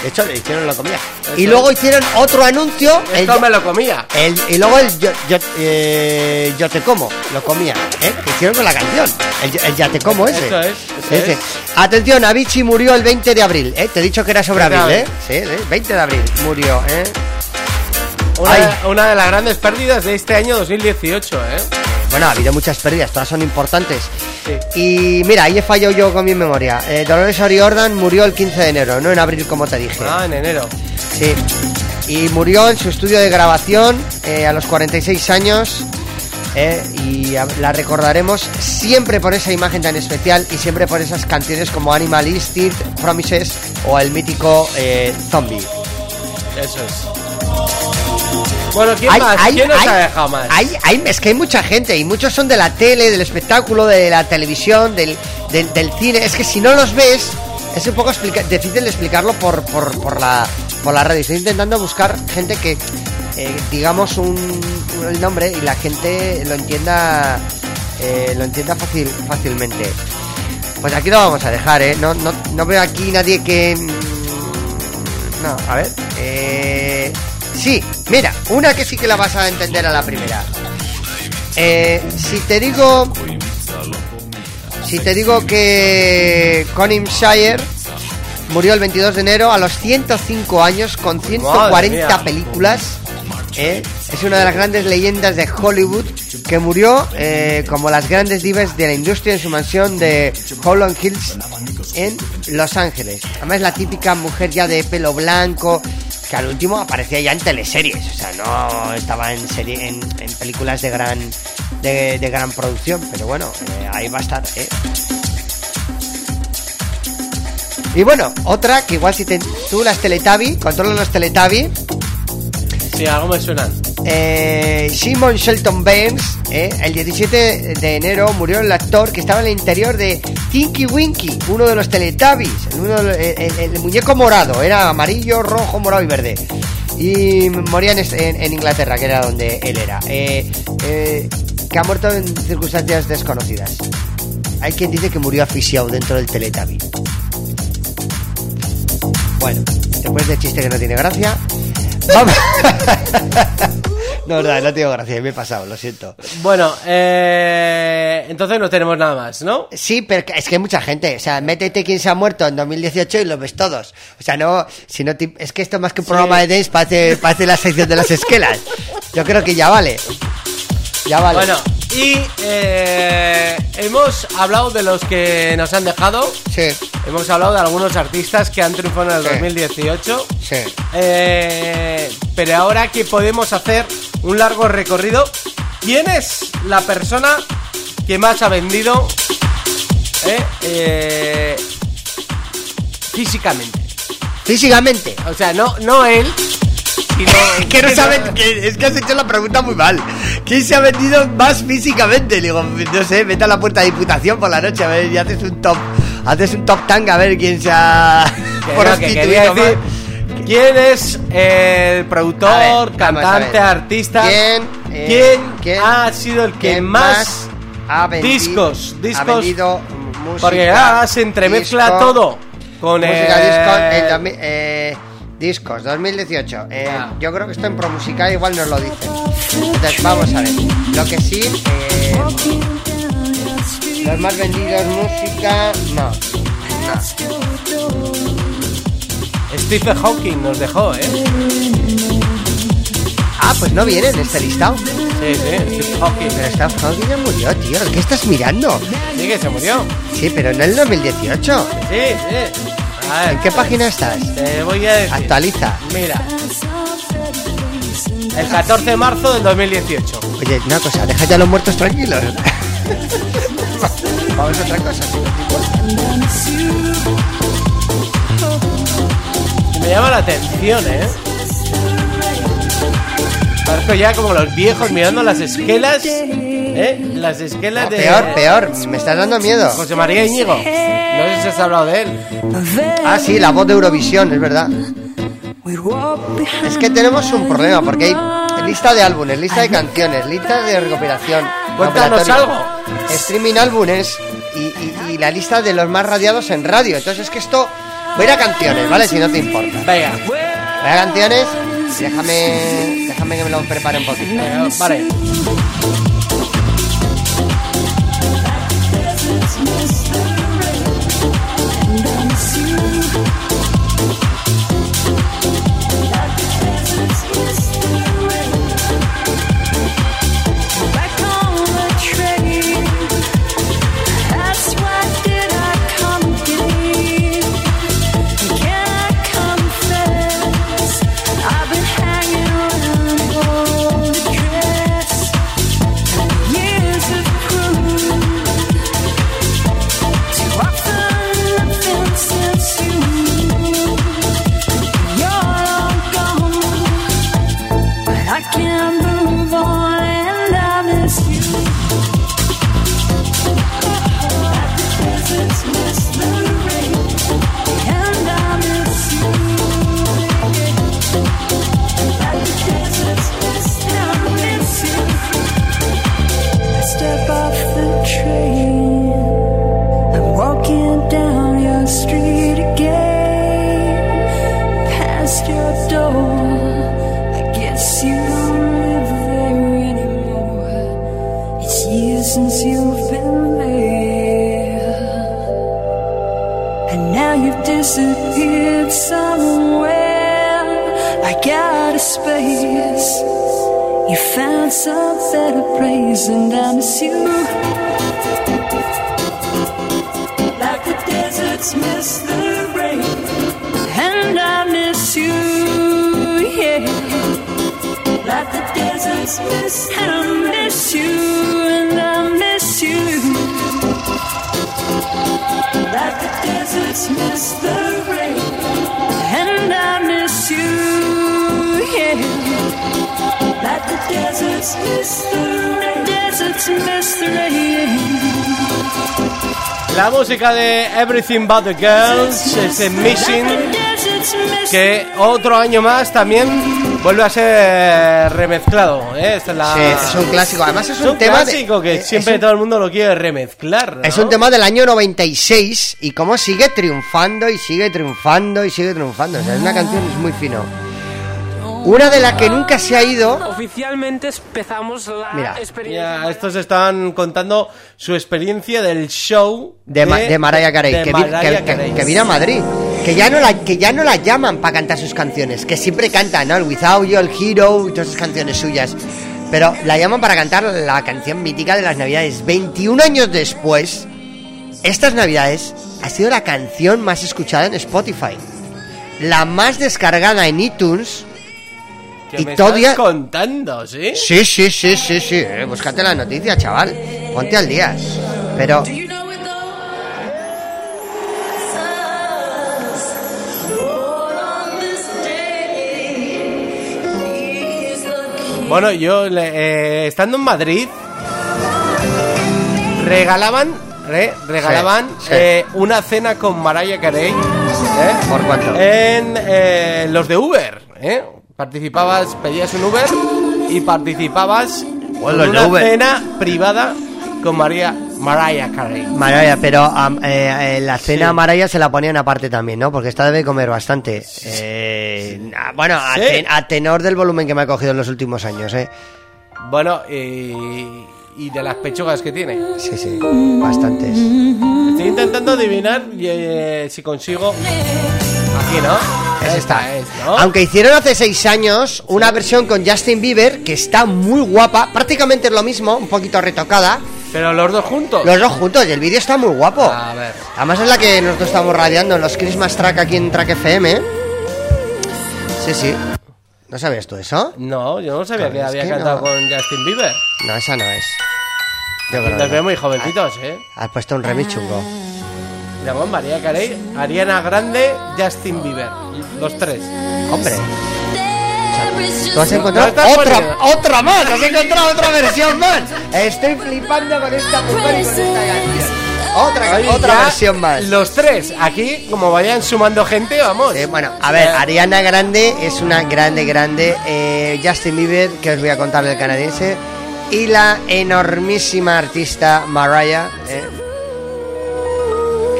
de hecho, le hicieron lo comía. Y luego hicieron otro anuncio. el Esto yo- me lo comía. el- y luego el yo, yo, eh, yo te como, lo comía, ¿eh? Que hicieron con la canción. El, el ya te como ese. Eso es, eso Ese. es. Atención, Avicii murió el 20 de abril, ¿eh? Te he dicho que era sobre 20 de abril, ¿eh? Sí, ¿eh? 20 de abril murió, ¿eh? Una, una de las grandes pérdidas de este año 2018, ¿eh? Bueno, ha habido muchas pérdidas, todas son importantes. Sí. Y mira, ahí he fallado yo con mi memoria. Eh, Dolores O'Riordan murió el 15 de enero, no en abril como te dije. Ah, en enero. Sí. Y murió en su estudio de grabación eh, a los 46 años. eh, y la recordaremos siempre por esa imagen tan especial y siempre por esas canciones como Animal Instinct, Promises o el mítico eh, Zombie. Eso es. Bueno, ¿quién más? ¿Quién nos ha dejado más? hay- hay- es que hay mucha gente y muchos son de la tele, del espectáculo, de la televisión, del, del- del cine. Es que si no los ves, es un poco explica- difícil de explicarlo por, por, por la, por la radio. Estoy intentando buscar gente que, eh, digamos, un, un- el nombre y la gente lo entienda, eh, lo entienda fácil, fácilmente. Pues aquí lo vamos a dejar, ¿eh? No, no, no veo aquí nadie que... mm, No, a ver. Eh, sí, mira, una que sí que la vas a entender a la primera. Eh, si te digo... Si te digo que Shire murió el 22 de enero a los 105 años con 140 mía. películas. ¿Eh? Es una de las grandes leyendas de Hollywood que murió eh, como las grandes divas de la industria en su mansión de Holland Hills en Los Ángeles. Además la típica mujer ya de pelo blanco que al último aparecía ya en teleseries, o sea, no estaba en serie en, en películas de gran de, de gran producción, pero bueno, eh, ahí va a estar, ¿eh? Y bueno, otra que igual si te, tú las Teletubby, controlas los Teletubby, Algo me suenan. eh, Simon Shelton Baines, eh, el 17 de enero murió el actor que estaba en el interior de Tinky Winky, uno de los Teletubbies, el, el muñeco morado, era amarillo, rojo, morado y verde. Y moría en, en- Inglaterra, que era donde él era. Eh, eh, que ha muerto en circunstancias desconocidas. Hay quien dice que murió asfixiado dentro del Teletubby. Bueno, después de chiste que no tiene gracia, vamos. no, no, no tengo gracia, me he pasado, lo siento. Bueno, eh, entonces no tenemos nada más, ¿no? Sí, pero es que hay mucha gente. O sea, métete quién se ha muerto en 2018 y lo ves todos. O sea, no, si no te- es que esto más que un programa de dance parece, parece la sección de las esquelas. Yo creo que ya vale. Ya vale. Bueno, y eh, hemos hablado de los que nos han dejado. Sí, Hemos hablado de algunos artistas que han triunfado en el Sí. 2018. sí. Eh, pero ahora que podemos hacer un largo recorrido, ¿quién es la persona que más ha vendido eh, eh, físicamente? Físicamente. O sea, no, no él, sino... que no saben, que, es que has hecho la pregunta muy mal. ¿Quién se ha vendido más físicamente? Digo, no sé, vete a la puerta de diputación por la noche a ver y haces un top, haces un top tank a ver quién se ha Que no, que prostituido más. ¿quién es el productor, ver, cantante, artista? ¿Quién, eh, ¿Quién quién- ha sido el que ¿Quién más... ha vendido, discos, discos, ha vendido música, Porque ahora se entremezcla disco, todo con música, discos, en 2000, eh, discos 2018. Eh, Ah. Yo creo que esto en Promusical igual nos lo dicen. Entonces, vamos a ver. Lo que sí, eh, los más vendidos música, no. no. Stephen Hawking nos dejó, ¿eh? Ah, pues no viene en este listado. Sí, sí, Stephen Hawking. Pero Stephen Hawking ya murió, tío. ¿Qué estás mirando? Sí, que se murió. Sí, pero no en el 2018. Sí, sí. A ver, ¿En qué página estás? Te voy a decir. Actualiza. Mira. El 14 de marzo del 2018. Oye, una cosa, deja ya a los muertos tranquilos. Vamos a otra cosa, si no. Me llama la atención, ¿eh? Parezco ya como los viejos mirando las esquelas. ¿Eh? Las esquelas de. Peor, peor, me estás dando miedo. José María Íñigo. No sé si has hablado de él. Ah, sí, la voz de Eurovisión, es verdad. Es que tenemos un problema, porque hay lista de álbumes, lista de canciones, lista de recopilación. Cuéntanos algo. Streaming álbumes y, y- y la lista de los más radiados en radio. Entonces es que esto... Voy a ir a canciones, ¿vale? Si no te importa. Venga, Voy a canciones. Déjame, déjame que me lo prepare un poquito. vale. La música de Everything But the Girls, ese Missing, que otro año más también vuelve a ser remezclado. ¿eh? Esta es, la- Sí, es un clásico. Además es Es un, un tema de- clásico que es siempre un- todo el mundo lo quiere remezclar. ¿no? Es un tema del año 96 y cómo sigue triunfando y sigue triunfando y sigue triunfando. O sea, es una canción es muy fino. Una de las que nunca se ha ido. Oficialmente empezamos la Mira. experiencia. Ya, estos están contando su experiencia del show De, Ma- de Mariah Carey, de que, vi- Mariah que- que- Carey. que vino a Madrid. Que ya, no la, que ya no la llaman para cantar sus canciones, que siempre canta, ¿no? El Without You, el Hero y todas esas canciones suyas. Pero la llaman para cantar la canción mítica de las Navidades. 21 años después, estas Navidades ha sido la canción más escuchada en Spotify. La más descargada en iTunes. ¿Qué y me todavía- estás contando, ¿sí? Sí, sí, sí, sí, sí. eh, Búscate la noticia, chaval. Ponte al día. Pero Bueno, yo le- eh, estando en Madrid regalaban, re- regalaban Sí, sí. eh, una cena con Mariah Carey. ¿eh? ¿Por cuánto? En eh, los de Uber. Participabas, pedías un Uber y participabas Bueno, en una Uber. cena privada con María, Mariah Carey. Maraya, pero am, eh, eh, la cena a Maraya se la ponían aparte también, ¿no? Porque esta debe comer bastante. Eh, ah, bueno, a, Sí. ten- a tenor del volumen que me ha cogido en los últimos años, ¿eh? Bueno, y, y de las pechugas que tiene. Sí, sí, bastantes. Estoy intentando adivinar eh, si consigo. Aquí, ¿no? Es Esta esta. es, ¿no? Aunque hicieron hace seis años una versión con Justin Bieber que está muy guapa, prácticamente es lo mismo, un poquito retocada. Pero los dos juntos. Los dos juntos, y el vídeo está muy guapo. A ver. Además es la que nosotros estamos radiando en los Christmas Track aquí en Track FM. ¿eh? Sí, sí. ¿No sabías tú eso? No, yo no sabía que había que cantado no. con Justin Bieber. No, esa no es. Yo creo veo muy jovencitos, ¿eh? Has puesto un remix chungo. Llamamos María Carey, Ariana Grande, Justin Bieber. Los tres. Hombre. Tú has encontrado otra, poniendo. otra más, has encontrado otra versión más. Estoy flipando con esta mujer y con esta canción. Otra, Oye, otra versión más. Los tres. Aquí, como vayan sumando gente, vamos. Eh, bueno, a ver, Ariana Grande es una grande, grande. eh, Justin Bieber, que os voy a contar del canadiense. Y la enormísima artista Mariah. eh,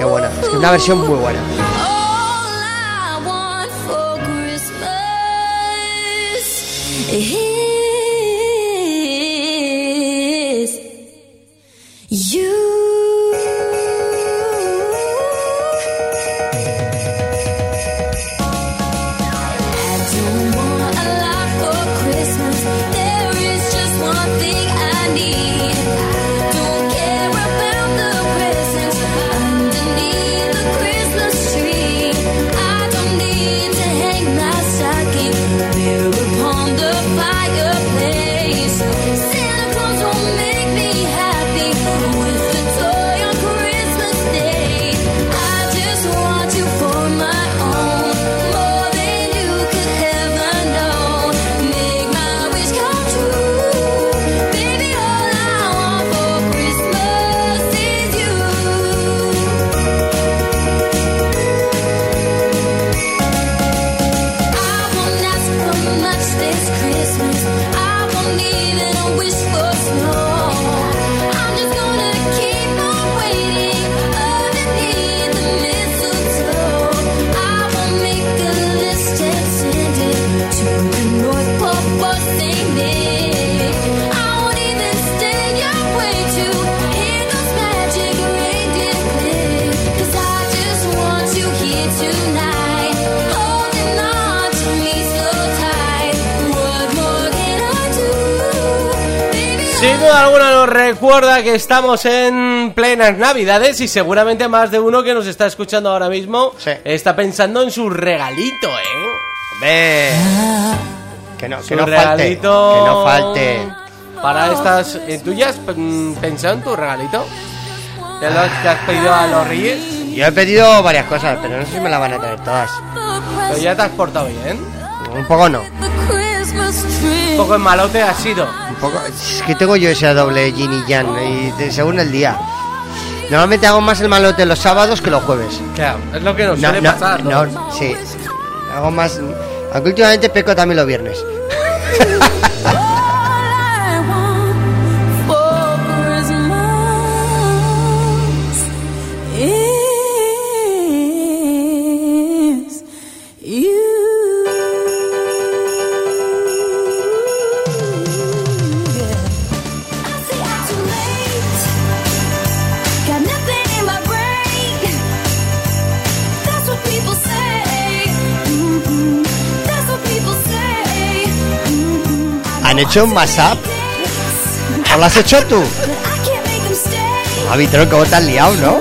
Qué buena. Es que una versión muy buena. All I want for Christmas is you. Duda alguna nos recuerda que estamos en plenas navidades y seguramente más de uno que nos está escuchando ahora mismo Sí. está pensando en su regalito, ¿eh? Que no, Su que no falte. regalito Que no falte. Para estas... eh, ¿Tú ya has pensado en tu regalito? ¿Te lo te has pedido a los reyes? Yo he pedido varias cosas, pero no sé si me las van a traer todas. Pero ya te has portado bien. Un poco no. Un poco en malote has sido. Un poco. Es que tengo yo ese doble yin y yang, y de- según el día. Normalmente hago más el malote los sábados que los jueves. Claro, es lo que nos No, suele no, pasar. no, sí. Hago más. Aunque últimamente peco también los viernes. ¿Han hecho un mashup? ¿O lo has hecho tú? But I can't make them stay. A Vitro, ¿cómo te has liado, no?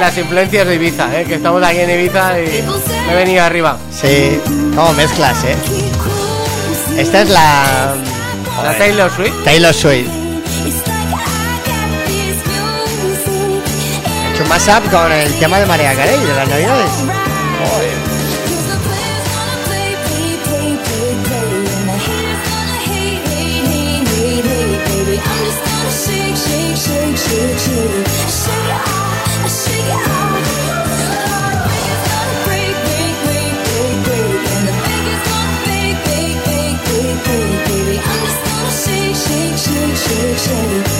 Las influencias de Ibiza, ¿eh? que estamos aquí en Ibiza y me he venido arriba. Sí. ¿Cómo mezclas, eh? Esta es la. La Taylor Swift. Taylor Swift. He hecho un mashup con el tema de María Carey de las Navidades. Cause shame.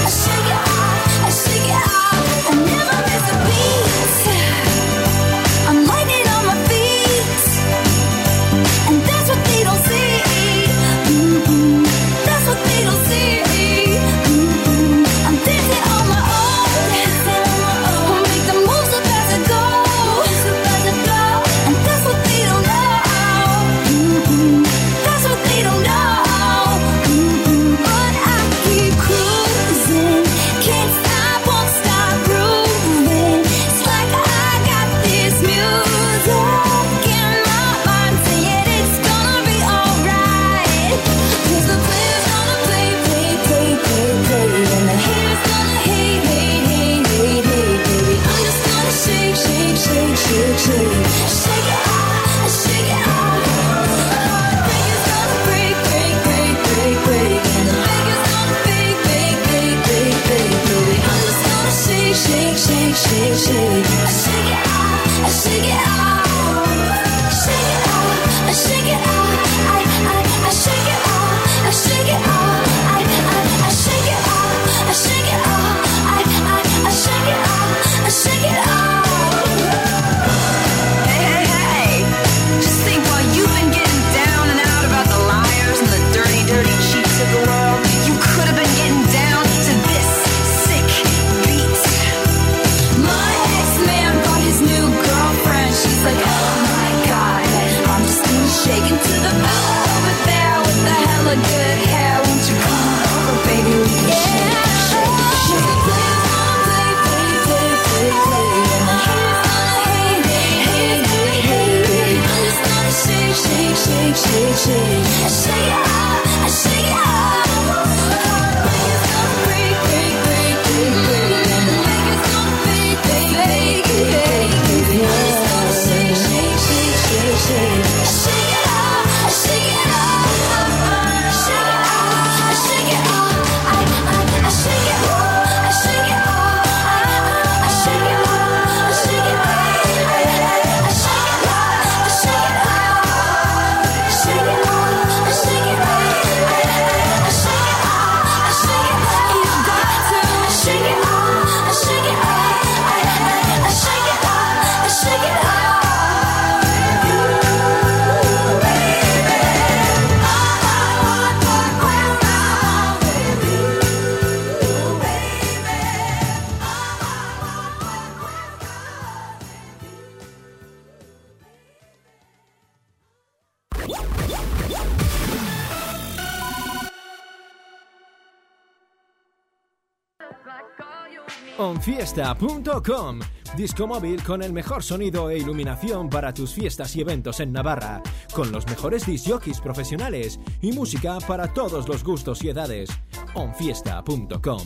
onfiesta.com. Disco móvil con el mejor sonido e iluminación para tus fiestas y eventos en Navarra, con los mejores disc jockeys profesionales y música para todos los gustos y edades. onfiesta.com.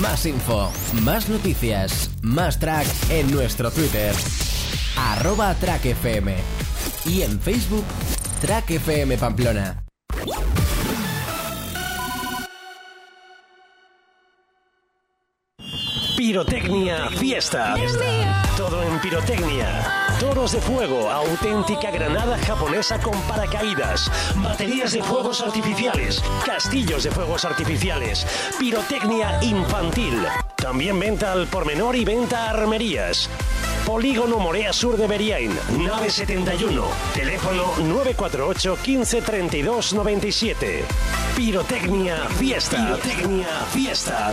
Más info, más noticias, más tracks en nuestro Twitter. Arroba Track FM. Y en Facebook, Track FM Pamplona. Pirotecnia Fiesta. Todo en pirotecnia. Toros de fuego, auténtica granada japonesa con paracaídas, baterías de fuegos artificiales, castillos de fuegos artificiales, pirotecnia infantil. También venta al por menor y venta a armerías. Polígono Morea Sur de Beriain, nave 71, teléfono 948 15 32 97. Pirotecnia Fiesta. Pirotecnia Fiesta.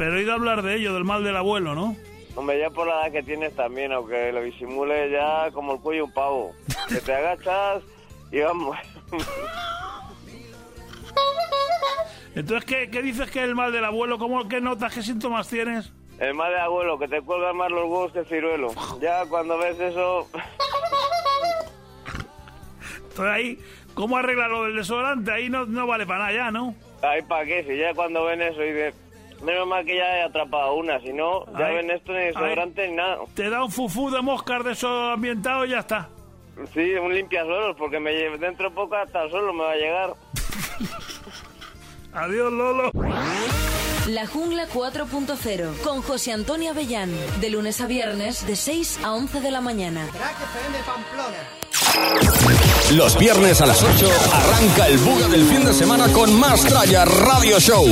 pero he oído hablar de ello, del mal del abuelo, ¿no? Hombre, ya por la edad que tienes también, aunque lo disimule ya como el cuello un pavo. Que te agachas y vamos. Entonces, ¿qué, qué dices que es el mal del abuelo? ¿Cómo, ¿Qué notas, qué síntomas tienes? El mal de abuelo, que te cuelgan más los huevos que ciruelo. Ya cuando ves eso... Entonces ahí, ¿cómo arregla lo del desodorante? Ahí no, no vale para nada ya, ¿no? Ay, ¿para qué? Si ya cuando ven eso y de... Menos mal que ya he atrapado una, si no, ya Ay, ven esto ni desodorante ni nada. Te da un fufú de moscas de eso ambientado y ya está. Sí, un limpiasuelos, porque me lle- dentro poco hasta el suelo me va a llegar. Adiós, Lolo. La Jungla 4.0 con José Antonio Avellán. De lunes a viernes de 6 a 11 de la mañana. Los viernes a las 8 arranca el buga del fin de semana con más Tralla Radio Show.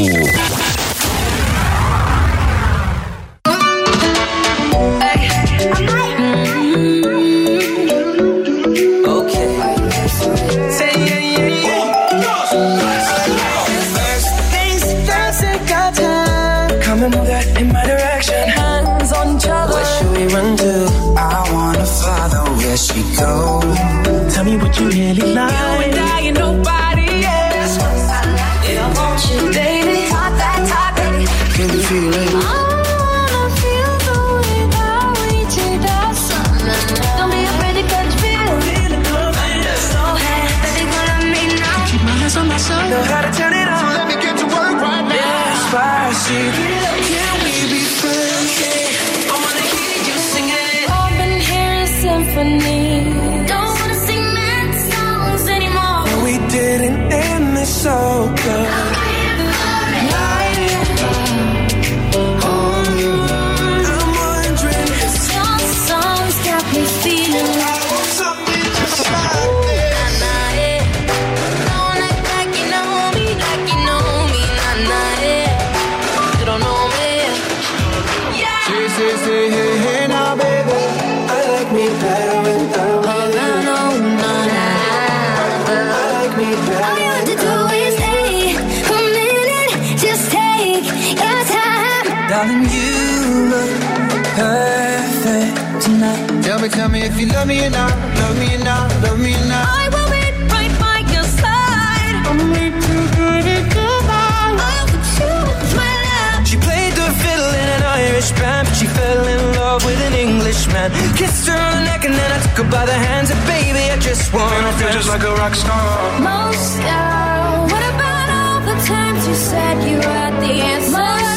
Me, tell me if you love me or not. Love me or not. Love me or not. I will be right by your side. I'm way too good at goodbye. I'll put you with my love. She played the fiddle in an Irish band, but she fell in love with an Englishman. Kissed her on the neck and then I took her by the hands. And baby, I just wanna feel just like a rock star. Moscow. What about all the times you said you had the answer?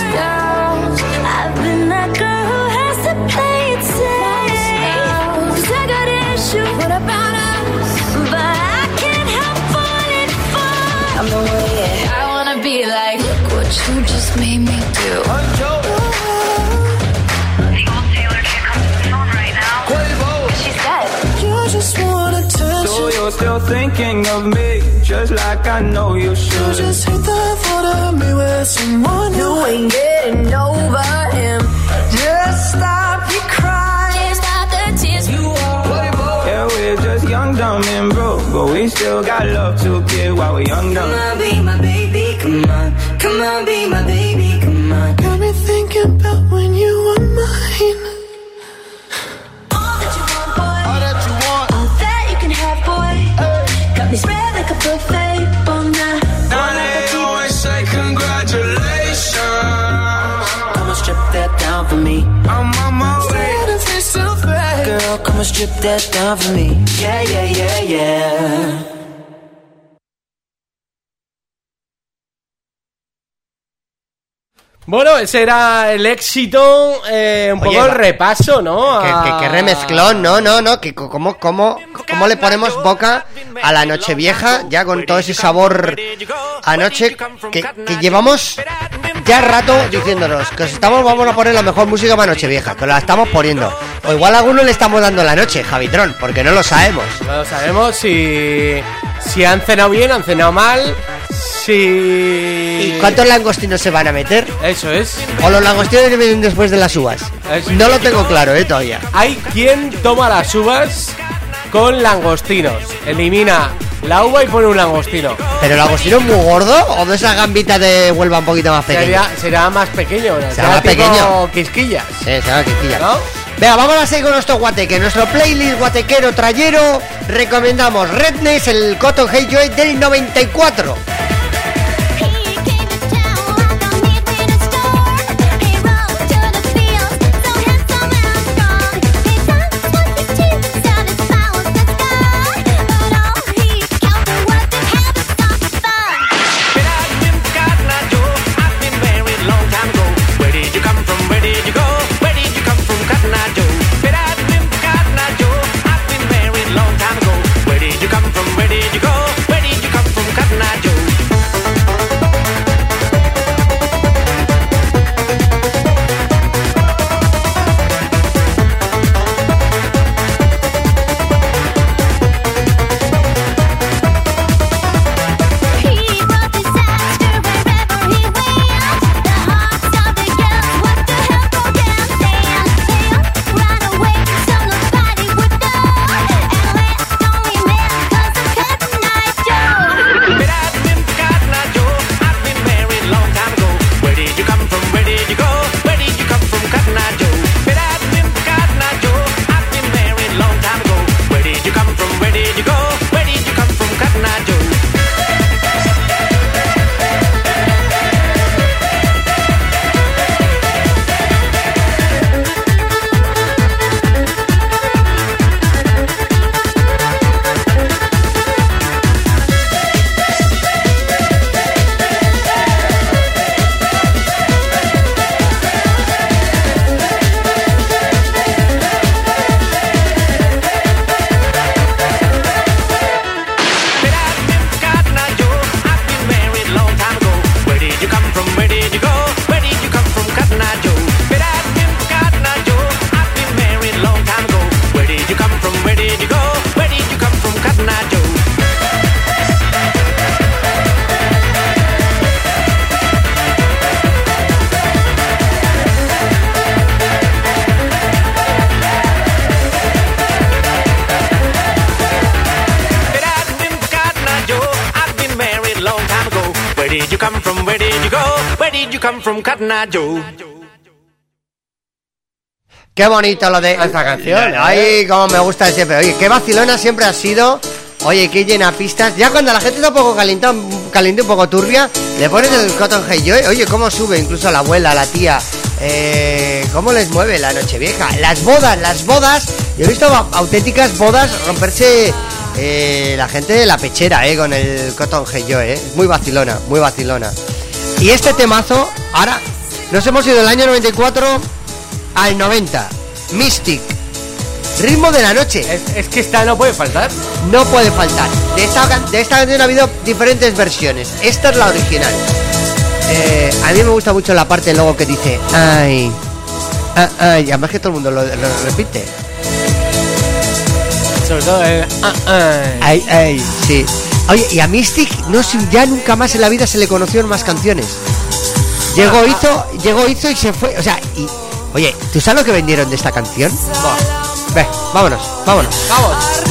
You're still thinking of me, just like I know you should. You Just hit the thought of me with someone you ain't getting over him. Just stop your crying. Can't stop the tears you are. Yeah, we're just young, dumb, and broke, but we still got love to give while we're young, dumb. Come on, be my baby, come on. Come on, be my baby, come on. Got me thinking about when you Girl, come on, strip that down for me. Yeah, yeah, yeah, yeah. Bueno, ese era el éxito, eh, un Oye, poco el va- repaso, ¿no? Que, que- que A- remezclón, no, no, no, que co- cómo, cómo, cómo le ponemos boca a la noche vieja, ya con todo ese sabor anoche que, que llevamos ya rato diciéndonos que os estamos, vamos a poner la mejor música para noche vieja, que la estamos poniendo. O igual a alguno le estamos dando la noche, Javitron, porque no lo sabemos. No lo sabemos si, si han cenado bien, han cenado mal, si... ¿Y cuántos langostinos se van a meter? Eso es. O los langostinos vienen después de las uvas. No lo tengo claro, eh, todavía. Hay quien toma las uvas con langostinos. Elimina la uva y pone un langostino. ¿Pero el langostino es muy gordo o de esa gambita de Huelva un poquito más pequeña? Sería, será más pequeño. Será más tipo pequeño. Quisquillas. Sí, se va a quisquillar. ¿No? Venga, vamos a seguir con nuestro guateque. Nuestro playlist guatequero trayero. Recomendamos Redness, el Cotton Hey Joy del 94. Qué bonito lo de esta canción. Ay, como me gusta siempre. Oye, qué vacilona siempre ha sido. Oye, qué llena pistas. Ya cuando la gente está un poco caliente, caliente un poco turbia, le pones el Cotton Hey Joy. Oye, cómo sube incluso la abuela, la tía. Eh, cómo les mueve la noche vieja. Las bodas, las bodas. Yo he visto au- auténticas bodas romperse eh, la gente de la pechera, eh, con el Cotton Hey Joy, eh. Muy vacilona, muy vacilona. Y este temazo, ahora nos hemos ido del año 94 al 90. Mystic. Ritmo de la noche. Es, que esta no puede faltar. No puede faltar. De esta, de esta canción ha habido diferentes versiones. Esta es la original. Eh, a mí me gusta mucho la parte luego que dice ay, ah, ay, además que todo el mundo lo, lo repite. sobre todo el... ah, ah. Ay, ay, sí. Oye, y a Mystic no ya nunca más en la vida se le conoció en más canciones. Llegó, hizo, llegó, hizo y se fue. O sea, y. Oye, ¿tú sabes lo que vendieron de esta canción? Ve, vámonos, vámonos. Vamos.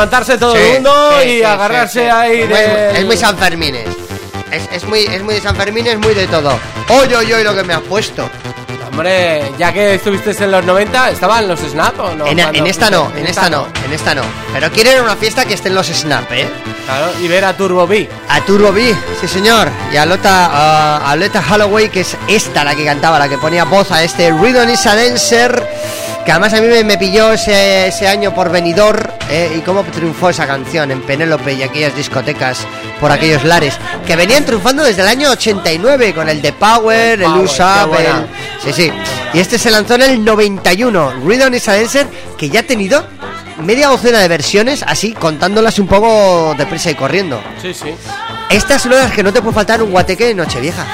Levantarse todo el mundo sí, y sí, agarrarse ahí de... Es muy San Fermines. Es, es muy, es muy de San Fermín, es muy de todo. Oye, oye, oye, lo que me has puesto. Hombre, ya que estuviste en los 90, ¿estaban los Snap o no? en, esta no, en esta no, en esta no. Pero quieren una fiesta que estén los Snap, ¿eh? Claro, y ver a Turbo B. A Turbo B, sí señor. Y a Lota, a, a Lota Holloway, que es esta la que cantaba, la que ponía voz a este Rhythm is a Dancer. Que además a mí me, me pilló ese, ese año por venidor. ¿Eh? Y cómo triunfó esa canción en Penélope y aquellas discotecas por aquellos lares. Que venían triunfando desde el año 89 con el The Power, el Power, USA. buena. Sí, sí. Y este se lanzó en el 91. Rhythm is a Dancer, que ya ha tenido media docena de versiones, así contándolas un poco deprisa y corriendo. Sí, sí. Estas son las que no te puede faltar en un guateque de Nochevieja.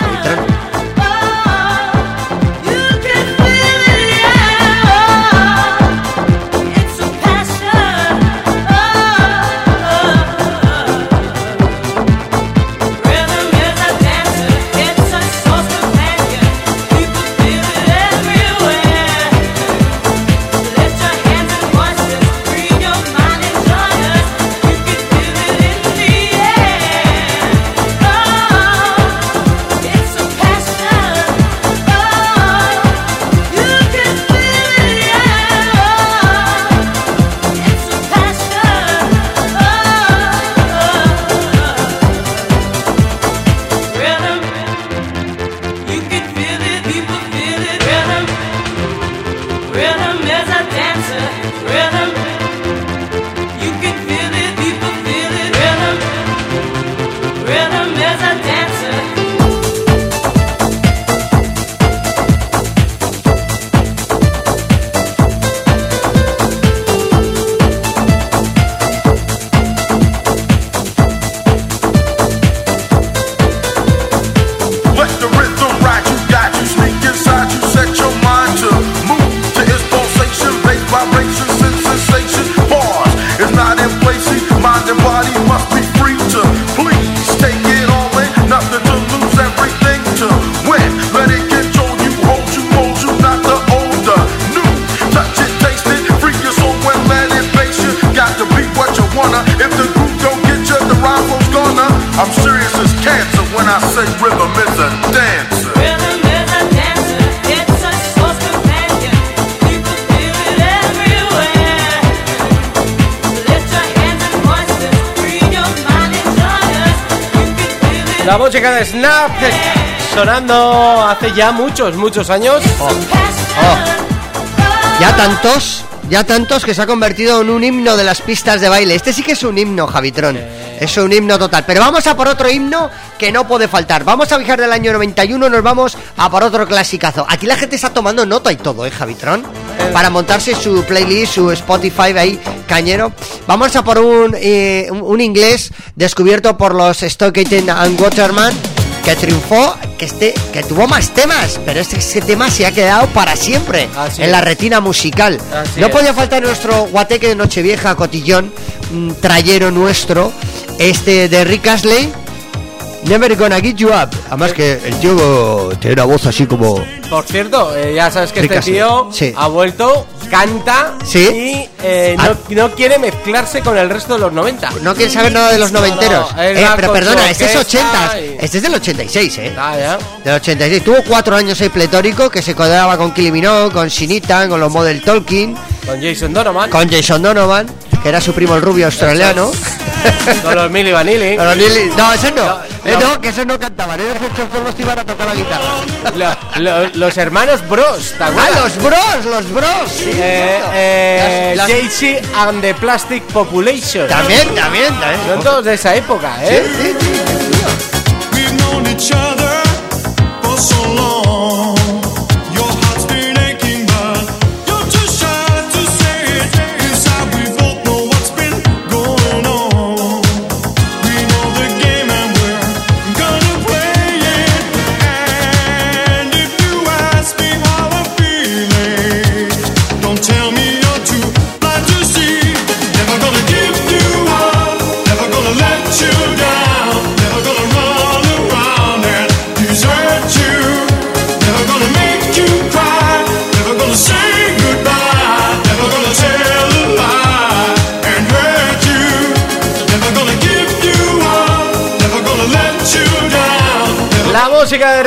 De Snap sonando hace ya muchos, muchos años. Ya tantos, ya tantos que se ha convertido en un himno de las pistas de baile. Este sí que es un himno, Javitron. Es un himno total. Pero vamos a por otro himno que no puede faltar. Vamos a viajar del año 91, nos vamos a por otro clasicazo. Aquí la gente está tomando nota y todo, ¿eh, Javitron? Para montarse su playlist, su Spotify ahí, cañero. Vamos a por un, eh, un inglés descubierto por los Stockton and Waterman que triunfó, que este, que tuvo más temas, pero este, tema se ha quedado para siempre Así en es. la retina musical. Así no es. podía faltar nuestro guateque de Nochevieja, cotillón, mm, trayero nuestro, este de Rick Astley. Never gonna get you up. Además que el tío tiene una voz así como... Por cierto, eh, ya sabes que Rick este tío Sí. ha vuelto, canta Sí. y eh, no, no quiere mezclarse con el resto de los 90. No quiere saber nada de los noventeros. No, Eh, pero perdona, este es orquesta 80. y- Este es del 86, ¿eh? Ah, ya. Del 86. Tuvo cuatro años ahí pletórico que se codeaba con Kylie Minogue, con Shinita, con los Model Talking, Con Jason Donovan, con Jason Donovan, que era su primo el rubio australiano. con los Milli Vanilli. No, eso no. Eh, no, que esos no cantaban. Ellos solo te iban a tocar la guitarra. Lo- lo- los hermanos Bros, ¿te ¡Ah, acuerdas? los bros! los bros! Sí, Eh, cierto. eh, Las- las- Jay-Z and the Plastic Population. También, también, también. Son todos de esa época, ¿eh? Sí, sí, sí. We've known each other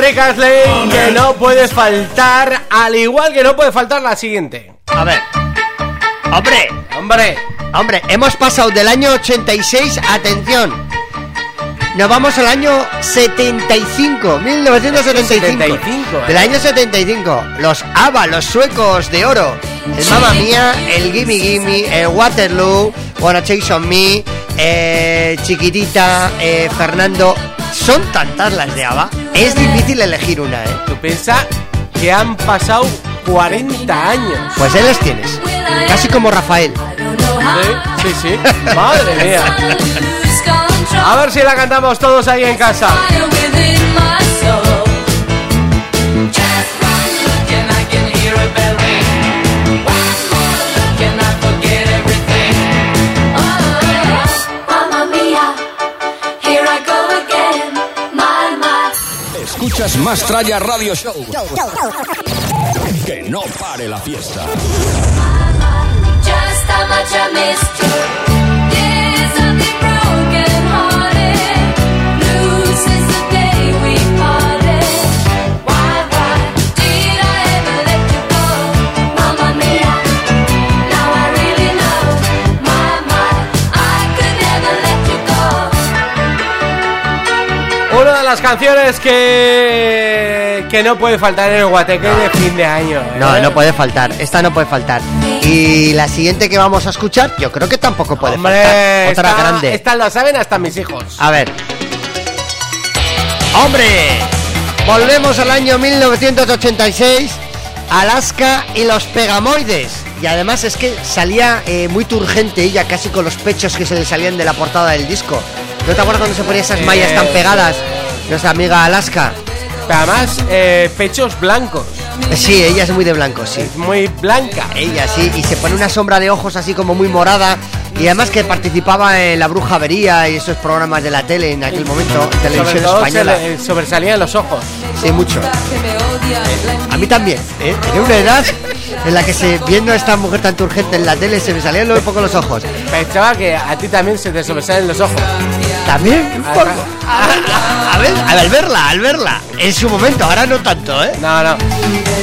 Rick Astley que no puede faltar, al igual que no puede faltar la siguiente. A ver. Hombre, Hombre, hombre, hemos pasado del año 86, atención. Nos vamos al año 75, 1975. 75, eh. Del año 75. Los ABBA, los suecos de oro. El Mamma Mía, el Gimme Gimme, el Waterloo, Wanna Chase on Me, eh, Chiquitita, eh, Fernando. Son tantas las de ABBA. Es difícil elegir una, ¿eh? tú piensas que han pasado 40 años. Pues él les tienes. Casi como Rafael. Sí, sí, sí. Madre mía. A ver si la cantamos todos ahí en casa. Escuchas más Tralla Radio Show. Que no pare la fiesta. Just how much I missed you. There's something broken hearted. Las canciones que, que no puede faltar en el guateque de fin de año. ¿eh? No, no puede faltar. Esta no puede faltar. Y la siguiente que vamos a escuchar, yo creo que tampoco puede Hombre, faltar. Otra esta, grande. esta la saben hasta mis hijos. A ver. ¡Hombre! Volvemos al año 1986. Alaska y los Pegamoides. Y además es que salía eh, muy turgente ella, casi con los pechos que se le salían de la portada del disco. ¿No te acuerdas cuando se ponía esas mallas Eh, tan pegadas? Nuestra amiga Alaska. Además, eh, pechos blancos. Eh, Sí, ella es muy de blanco, sí. Muy blanca. Ella sí, y se pone una sombra de ojos así como muy morada. Y además que participaba en La Brujavería y esos programas de la tele en aquel momento, Sobre televisión todo se española. le sobresalían los ojos. Sí, mucho. A mí también, ¿eh? En una edad en la que se, viendo a esta mujer tan turgente en la tele se me salían un poco los ojos. Pensaba que a ti también se te sobresalen los ojos. ¿También? Un poco. A ver, al verla, al verla. En su momento, ahora no tanto, ¿eh? No, no.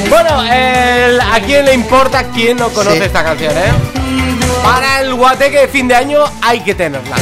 Bueno, el- ¿a quién le importa quién no conoce Sí. esta canción, eh? Para el guateque de fin de año hay que tenerla.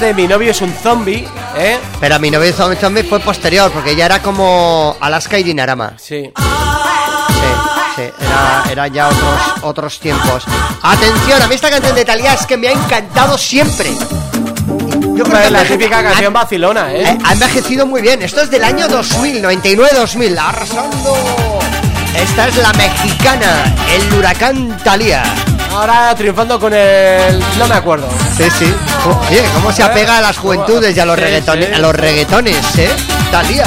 De mi novio es un zombie, ¿eh? Pero mi novio Zombie Zombie fue posterior, porque ya era como Alaska y Dinarama. Sí. Sí, sí, era, era ya otros, otros tiempos. Atención, a mí esta canción de Talía es que me ha encantado siempre. Yo creo Es la típica canción vacilona, Eh, ¿eh? Ha envejecido muy bien. Esto es del año 2000, 99-2000. Arrasando. Esta es la mexicana, el huracán Talía. Ahora triunfando con el... no me acuerdo. Sí, sí. Oye, cómo se apega a las juventudes y a los, reggaetones, a los reggaetones, ¿eh? Talía.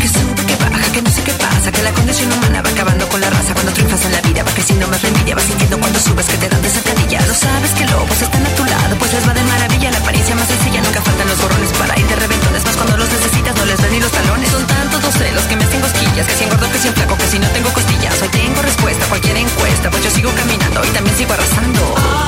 Que sube, que baja, que no sé qué pasa Que la condición humana va acabando con la raza. Cuando triunfas en la vida va creciendo más la envidia. Vas sintiendo cuando subes que te dan de sacadilla No sabes que lobos están a tu lado Pues les va de maravilla La apariencia más sencilla. Nunca faltan los gorrones para ir de reventones Más cuando los necesitas no les ven ni los talones. Son tantos los celos que me hacen cosquillas Que si engordo, que si flaco, que si no tengo costillas. Hoy tengo respuesta a cualquier encuesta Pues yo sigo caminando y también sigo arrasando Arrasando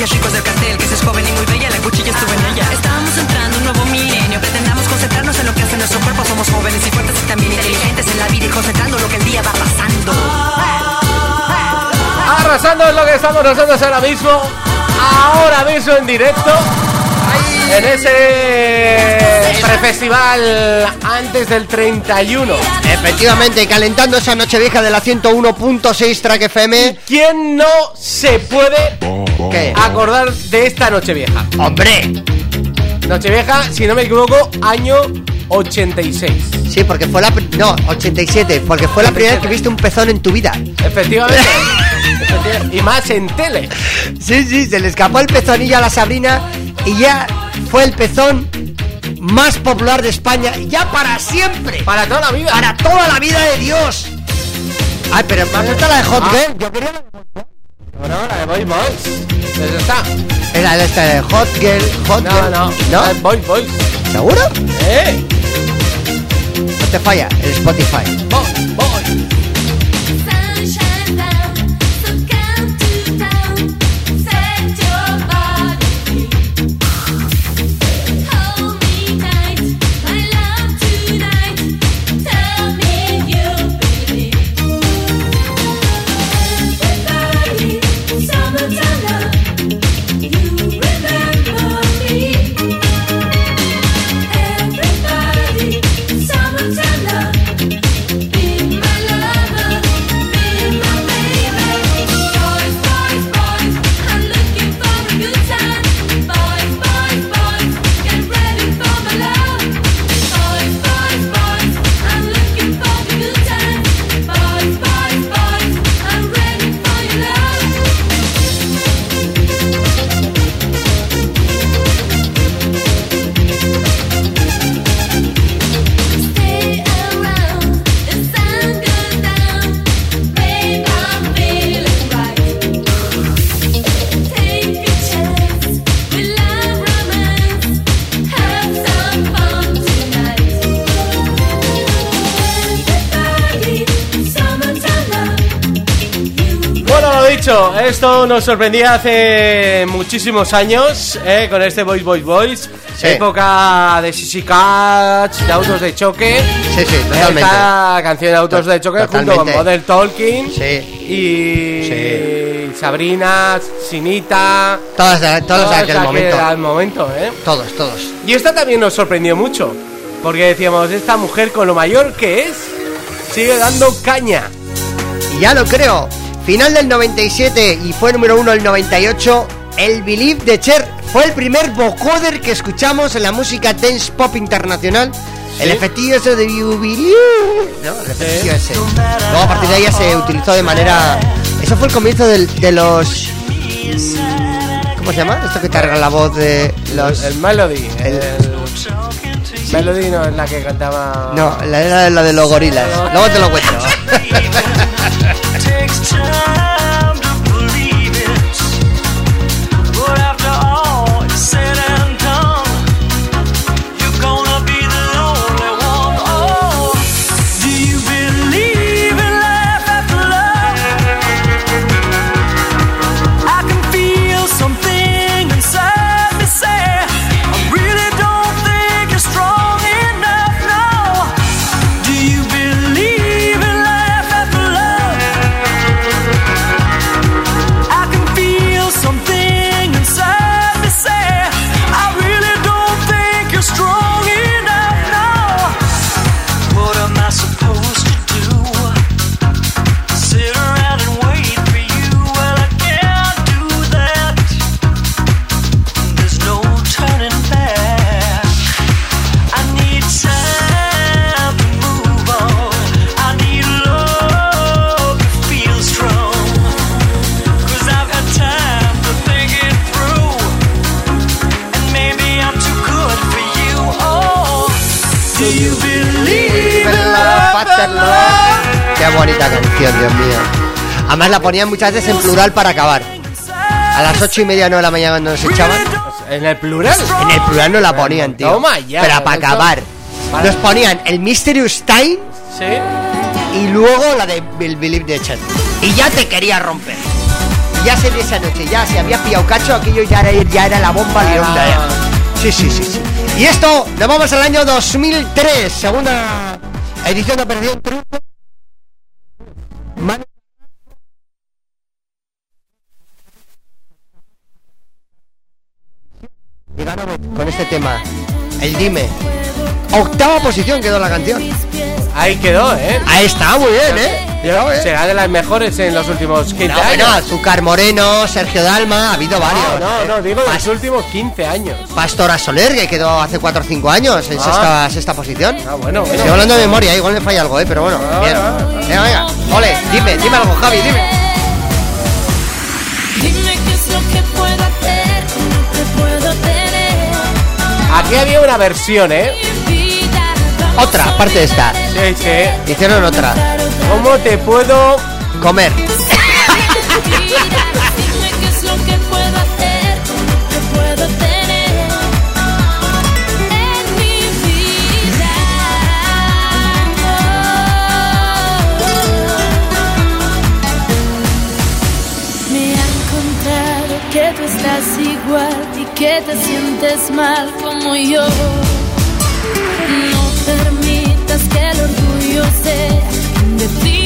pues es gay, que si es rico es del cartel, que si es joven y muy bella, la cuchilla estuvo en ella. Estamos entrando en un nuevo milenio, pretendamos concentrarnos en lo que hace nuestro cuerpo. Somos jóvenes y fuertes y también inteligentes en la vida y concentrando lo que el día va pasando. Arrasando es lo que estamos nosotros ahora mismo. Ahora mismo en directo. En ese prefestival antes del 31. Efectivamente, calentando esa noche vieja de la 101.6 Track FM. ¿Quién no se puede ¿Qué? acordar de esta noche vieja? ¡Hombre! Nochevieja, si no me equivoco, año 86. Sí, porque fue la... No, 87, porque fue la primera vez que viste un pezón en tu vida. Efectivamente. Efectivamente. y más en tele. Sí, sí, se le escapó el pezonillo a la Sabrina y ya fue el pezón más popular de España, ya para siempre. Para toda la vida. Para toda la vida de Dios. Ay, pero me gusta la de Hot Ah. Girl. Yo quería la de No, no, la de Boy Boys. Eso está. Era la esta de Hot Girl, Hot No, Girl. no. ¿No? la de Boy Boys. ¿Seguro? ¡Eh! No te falla, el Spotify. Boy, boy. Esto nos sorprendía hace muchísimos años, ¿eh? con este Boys Boys Boys. Sí. Época de Sissy Catch, de autos de choque. Sí, sí, totalmente. Esta canción de autos de choque junto con. Model Talking. Sí. Y Sabrina, Sinita. Todas, de- todos de aquel de momento. aquel momento, ¿eh? Todos, todos. Y esta también nos sorprendió mucho. Porque decíamos, esta mujer con lo mayor que es, sigue dando caña. Y ya lo creo. Final del 97 y fue número uno el 98. El Believe de Cher fue el primer vocoder que escuchamos en la música dance pop internacional. El efectillo ese de You Believe, ¿no? El efectillo ese. Luego a partir de ahí ya se utilizó de manera... Eso fue el comienzo del- de los... ¿Cómo se llama? Esto que carga la voz de los... El Melody. El... Melody no es la que cantaba. No, la era la de los gorilas. Luego te lo cuento. takes time bonita canción, Dios mío. Además la ponían muchas veces en plural para acabar. A las ocho y media no de la mañana cuando nos echaban. ¿En el plural? En el plural no la ponían, tío. Toma ya, Pero para acabar. Nos ponían el Mysterious Time Sí. y luego la de Bill Believe the Chat. Y ya te quería romper. Y ya se de esa noche, ya se había pillado cacho, aquello ya era, ya era la bomba lironda. ya. Sí, sí, sí, sí. Y esto, nos vamos al año 2003, segunda edición de Operación Triunfo. Este tema, el Dime. Octava posición quedó la canción. Ahí quedó, ¿eh? Ahí está, muy bien, ¿eh? Cuidado, ¿eh? Será de las mejores en los últimos 15 No, años. bueno, Azúcar Moreno, Sergio Dalma, ha habido varios. No, ¿eh? no, digo de los últimos 15 años. Pastora Soler, que quedó hace 4 o 5 años en Ah. sexta, sexta posición. Ah, bueno, bueno. Estoy hablando de memoria, igual me falla algo, ¿eh? Pero bueno, Ah, bien. ah, Venga, venga, ole, dime, dime algo, Javi. Dime Aquí había una versión, ¿eh? Otra, aparte de esta. Sí, sí. Hicieron otra. ¿Cómo te puedo Comer. que te sientes mal como yo. No permitas que el orgullo sea quien decida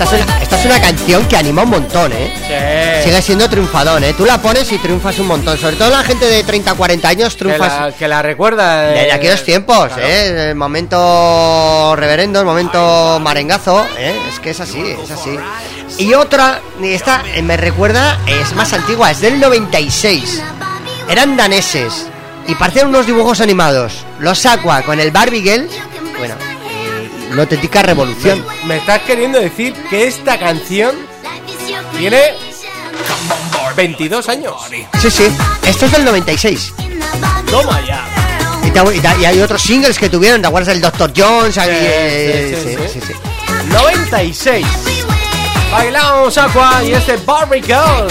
Esta es, una, esta es una canción que anima un montón, ¿eh? Sí. Sigue siendo triunfadón, ¿eh? Tú la pones y triunfas un montón. Sobre todo la gente de 30, 40 años que triunfas. la, que la recuerda? de- Desde aquellos tiempos, ¿eh? El momento reverendo, el momento marengazo, ¿eh? Es que es así, es así. Y otra, esta eh, me recuerda, es más antigua, es del 96. Eran daneses y parecían unos dibujos animados. Los Aqua con el Barbie Girl, bueno, una auténtica revolución. Me estás queriendo decir que esta canción tiene 22 años. Sí, sí, esto es del 96. Toma ya. Y, te- y te- y hay otros singles que tuvieron, ¿te acuerdas del Dr. Jones? Aquí, eh, sí, sí, sí. sí, sí. 96. Bailamos Aqua y este Barbie Girl.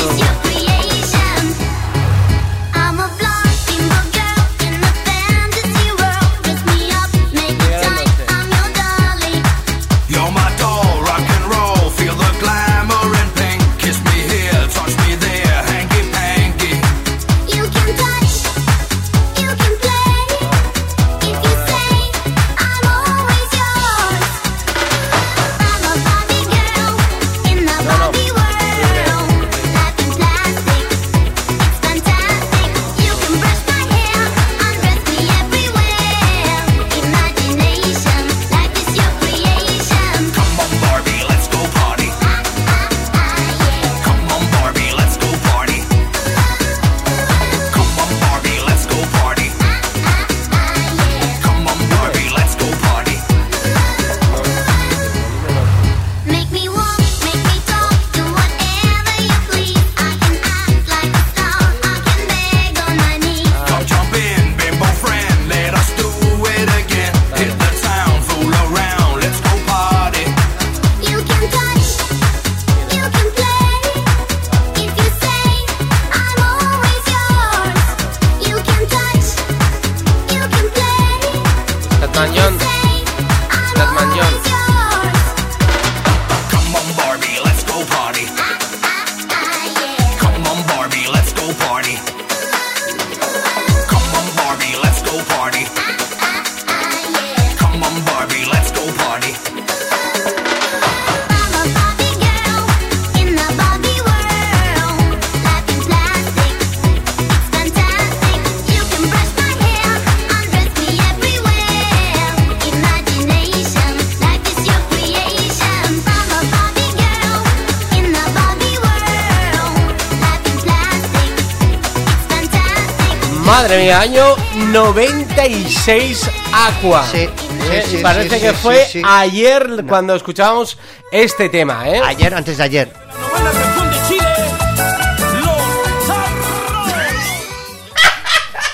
Año 96 Aqua. Sí, Eh, sí, y sí, parece sí, que sí, fue sí, sí. ayer cuando escuchábamos este tema, ¿eh? Ayer, antes de ayer.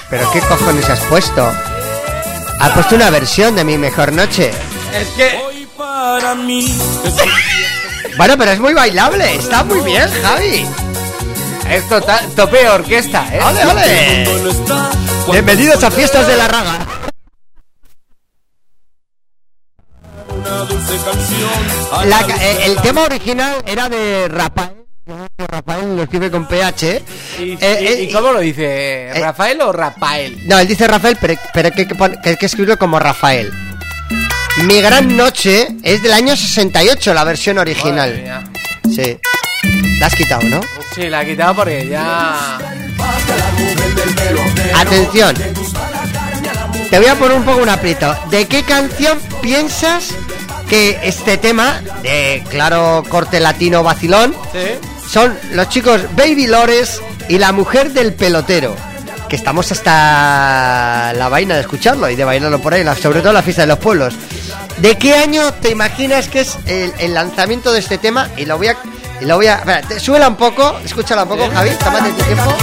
¿Pero qué cojones has puesto? Has puesto una versión de mi mejor noche. Es que Para mí. Bueno, pero es muy bailable. Está muy bien, Javi. es total, tope orquesta, ¿eh? ¡Ole, ole! Bienvenidos a Fiestas de la Raga. Una dulce canción. La ca- eh, el tema original era de Rafael. Rafael lo escribe con PH. ¿Y, Eh, y- eh, y cómo lo dice? ¿Rafael o Rafael? No, él dice Rafael, pero, pero hay que, que hay que escribirlo como Rafael. Mi gran noche es del año 68, la versión original. Sí. La has quitado, ¿no? Sí, la he quitado porque ya... Atención. Te voy a poner un poco un aprieto. ¿De qué canción piensas que este tema, de claro corte latino vacilón, Sí. son los chicos Baby Lores y la mujer del pelotero? Que estamos hasta la vaina de escucharlo y de bailarlo por ahí, sobre todo en la fiesta de los pueblos. ¿De qué año te imaginas que es el, el lanzamiento de este tema? Y lo voy a. Y lo voy a. Espera, súbela un poco, escúchala un poco, Javi, tómate tu tiempo.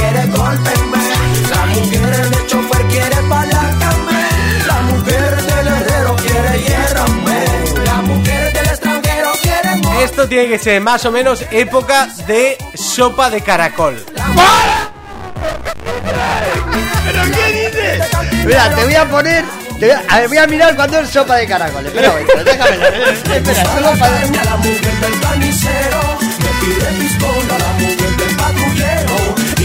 La mujer del chofer quiere palancarme. La mujer del herrero quiere hierrarme. La mujer del extranjero quiere mo- Esto tiene que ser más o menos época de sopa de caracol. ¿Pero qué dices? Mira, te voy a poner. te voy a, voy a mirar cuando es sopa de caracoles. Espera, momento, déjame. Espera, solo para. La mujer del carnicero me pide pistola. La mujer del patrullero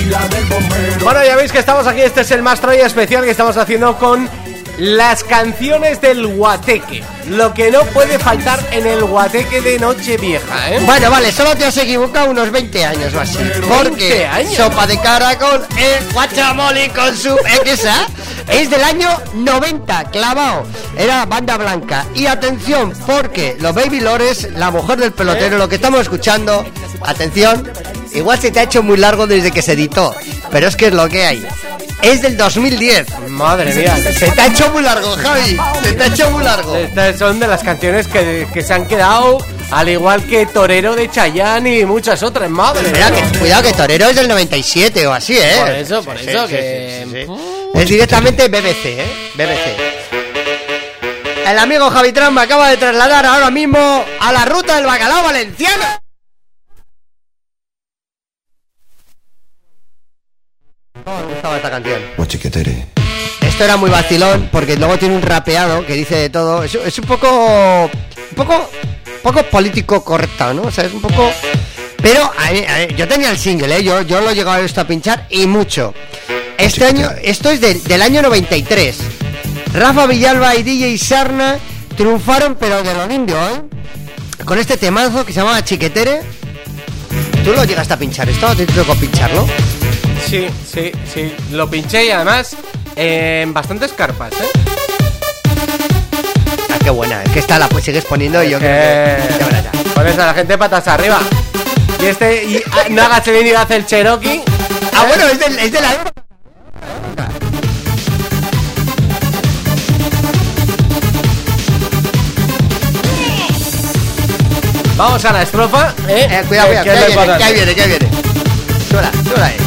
la del bombero. Bueno, ya veis que estamos aquí, este es el más Troya especial que estamos haciendo con las canciones del guateque. Lo que no puede faltar en el guateque de Nochevieja, ¿eh? Bueno, vale, solo te has equivocado unos 20 años o así. Porque 20 años. sopa de caracol, el guacamole con su. ¿eh, que esa? Es del año 90, clavado. Era banda blanca. Y atención, porque los Baby Lores, la mujer del pelotero, lo que estamos escuchando, atención, igual se te ha hecho muy largo desde que se editó, pero es que es lo que hay. Es del 2010. Madre mía. Se te ha hecho muy largo, Javi. Se te ha hecho muy largo. Estas son de las canciones que, que se han quedado, al igual que Torero de Chayanne y muchas otras, madre mía. que, cuidado que Torero es del 97 o así, ¿eh? Por eso, por Sí, eso, sí, que... sí. Es directamente BBC, ¿eh? BBC. El amigo Javi Tran me acaba de trasladar ahora mismo a la ruta del bacalao valenciano. ¿Cómo me gustaba esta canción? Esto era muy vacilón porque luego tiene un rapeado que dice de todo. Es, es un poco. Un poco. Poco político correcto, ¿no? O sea, es un poco. Pero a mí- a mí- yo tenía el single, ¿eh? Yo, yo lo he llegado a esto a pinchar y mucho. Este año. Esto es del- del año 93. Rafa Villalba y DJ Sarna triunfaron, pero de lo lindo, ¿eh? Con este temazo que se llamaba Chiquetere. ¿Tú lo llegaste a pinchar esto? ¿Te tocó pincharlo? Sí, sí, sí. Lo pinché y además en bastantes carpas, ¿eh? Ah, qué buena, es que esta la pues sigues poniendo y yo creo Eh, que. ya ya. Pones a la gente patas arriba. Y este, y ah, Naga se viene y hace el Cherokee. Ah, bueno, es de, es de la. Vamos a la estrofa, ¿eh? Eh, cuidado, cuidado, lo viene, que ahí importante. viene, ahí viene. Ahí.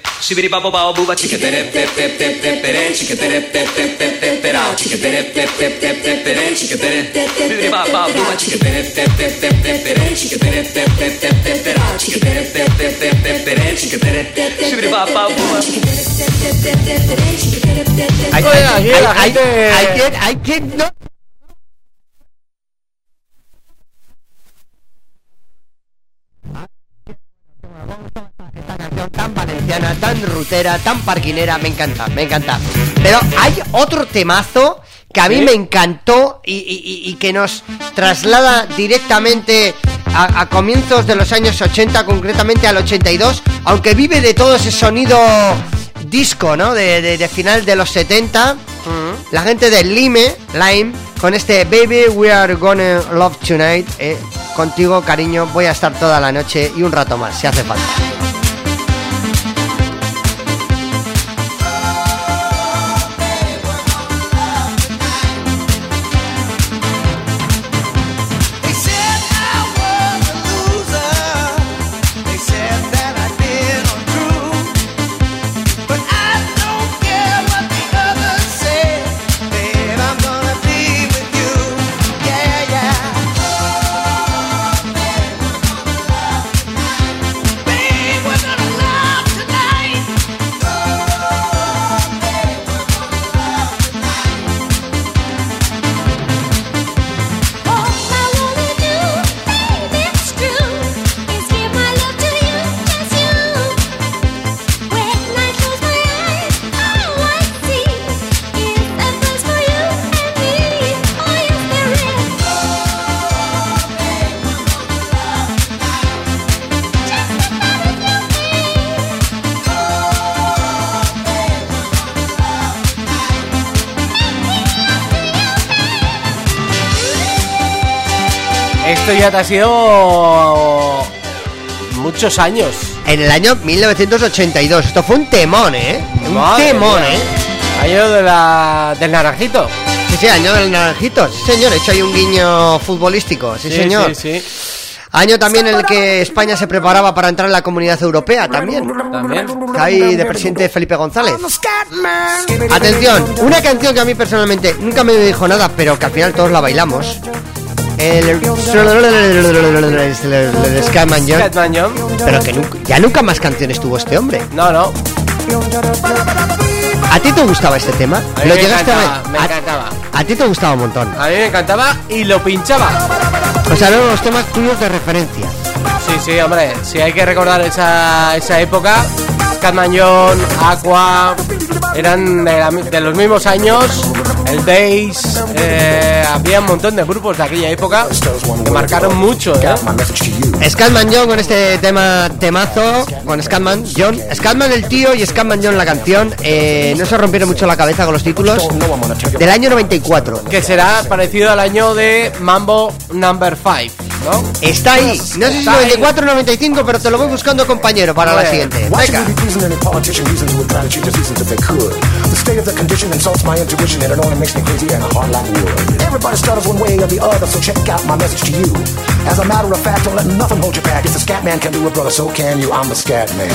Sibiripapopao, buba, chiquitere, te, te, te, te, pere, chiquitere, te, te, te, te, perao, chiquitere, te, te, te, te, pere, chiquitere, sibiripapao, buba, chiquitere, te, te, te, te, pere, chiquitere, te, te, te, te, perao, chiquitere, te, te, te, te, pere, chiquitere, sibiripapao, buba. Hay, Oye, hay- aquí hay- la hay- gente- hay quien- hay quien tan valenciana, tan rutera, tan parquinera, me encanta, me encanta. Pero hay otro temazo que a mí me encantó y, y- y- y que nos traslada directamente a, a comienzos de los años 80, concretamente al 82, aunque vive de todo ese sonido disco, ¿no? De, de- de final de los 70. La gente de Lime, Lime, con este Baby We Are Gonna Love Tonight. eh, contigo, cariño, voy a estar toda la noche y un rato más, si hace falta. Esto ya te ha sido muchos años. En el año 1982, esto fue un temón, ¿eh? Un Madre temón, mía. ¿eh? Año de la, del naranjito. Sí, sí, año del naranjito, sí señor, he hecho ahí un guiño futbolístico, sí, señor. Sí, sí. Año también en el que España se preparaba para entrar en la comunidad europea, también. También. Ahí de presidente Felipe González. Atención, una canción que a mí personalmente nunca me dijo nada, pero que al final todos la bailamos. El Scatman John. Scatman John. Pero que nunca- ya nunca más canciones tuvo este hombre. No, no. ¿A ti te gustaba este tema? A mí ¿Lo me llegaste a ver? encantaba, me ¿A- encantaba. A ti te gustaba un montón. A mí me encantaba y lo pinchaba. O sea, eran los temas tuyos de referencia. Sí, sí, hombre, si hay que recordar esa, esa época, Catman John, Aqua, eran de, la- de los mismos años, el Days, eh, había un montón de grupos de aquella época que marcaron mucho, ¿eh? Scatman John con este tema temazo, con Scatman John. Scatman el tío y Scatman John la canción. eh, no se rompieron mucho la cabeza con los títulos. Del año 94. Que será parecido al año de Mambo Number 5, ¿no? Está ahí. No sé si ahí. 94 o 95, pero te lo voy buscando, compañero, para la siguiente. Venga. We be pleasing any politician reasons with gratitude just reasons if they could? The state of the condition insults my intuition and it only makes me crazy and a heart like wood. Everybody stutters one way or the other, so check out my message to you. As a matter of fact, don't let nothing hold you back. If the scat man can do it, brother, so can you. I'm the scat man.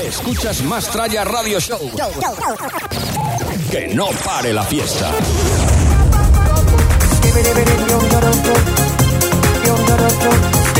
Escuchas más Tralla Radio Show. Que no pare la fiesta.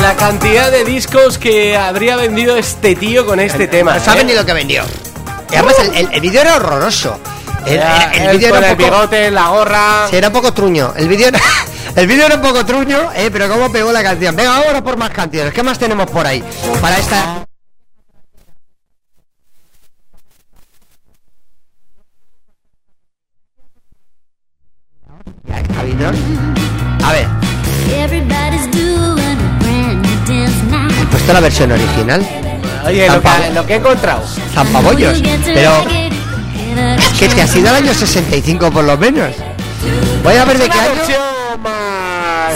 La cantidad de discos que habría vendido este tío con este tema. No saben ¿eh? ni lo que vendió. Y además, el, el- el vídeo era horroroso. El, Era el- el vídeo era el un poco. bigote, la gorra. Sí, era un poco truño. El vídeo era, el vídeo era un poco truño, eh, pero cómo pegó la canción. Venga, ahora por más canciones. ¿Qué más tenemos por ahí? Para esta. Puesto la versión original. Oye, lo que, lo que he encontrado. Zampabollos. Pero es que te has ido al año 65 por lo menos. Voy a ver de qué año. versión más.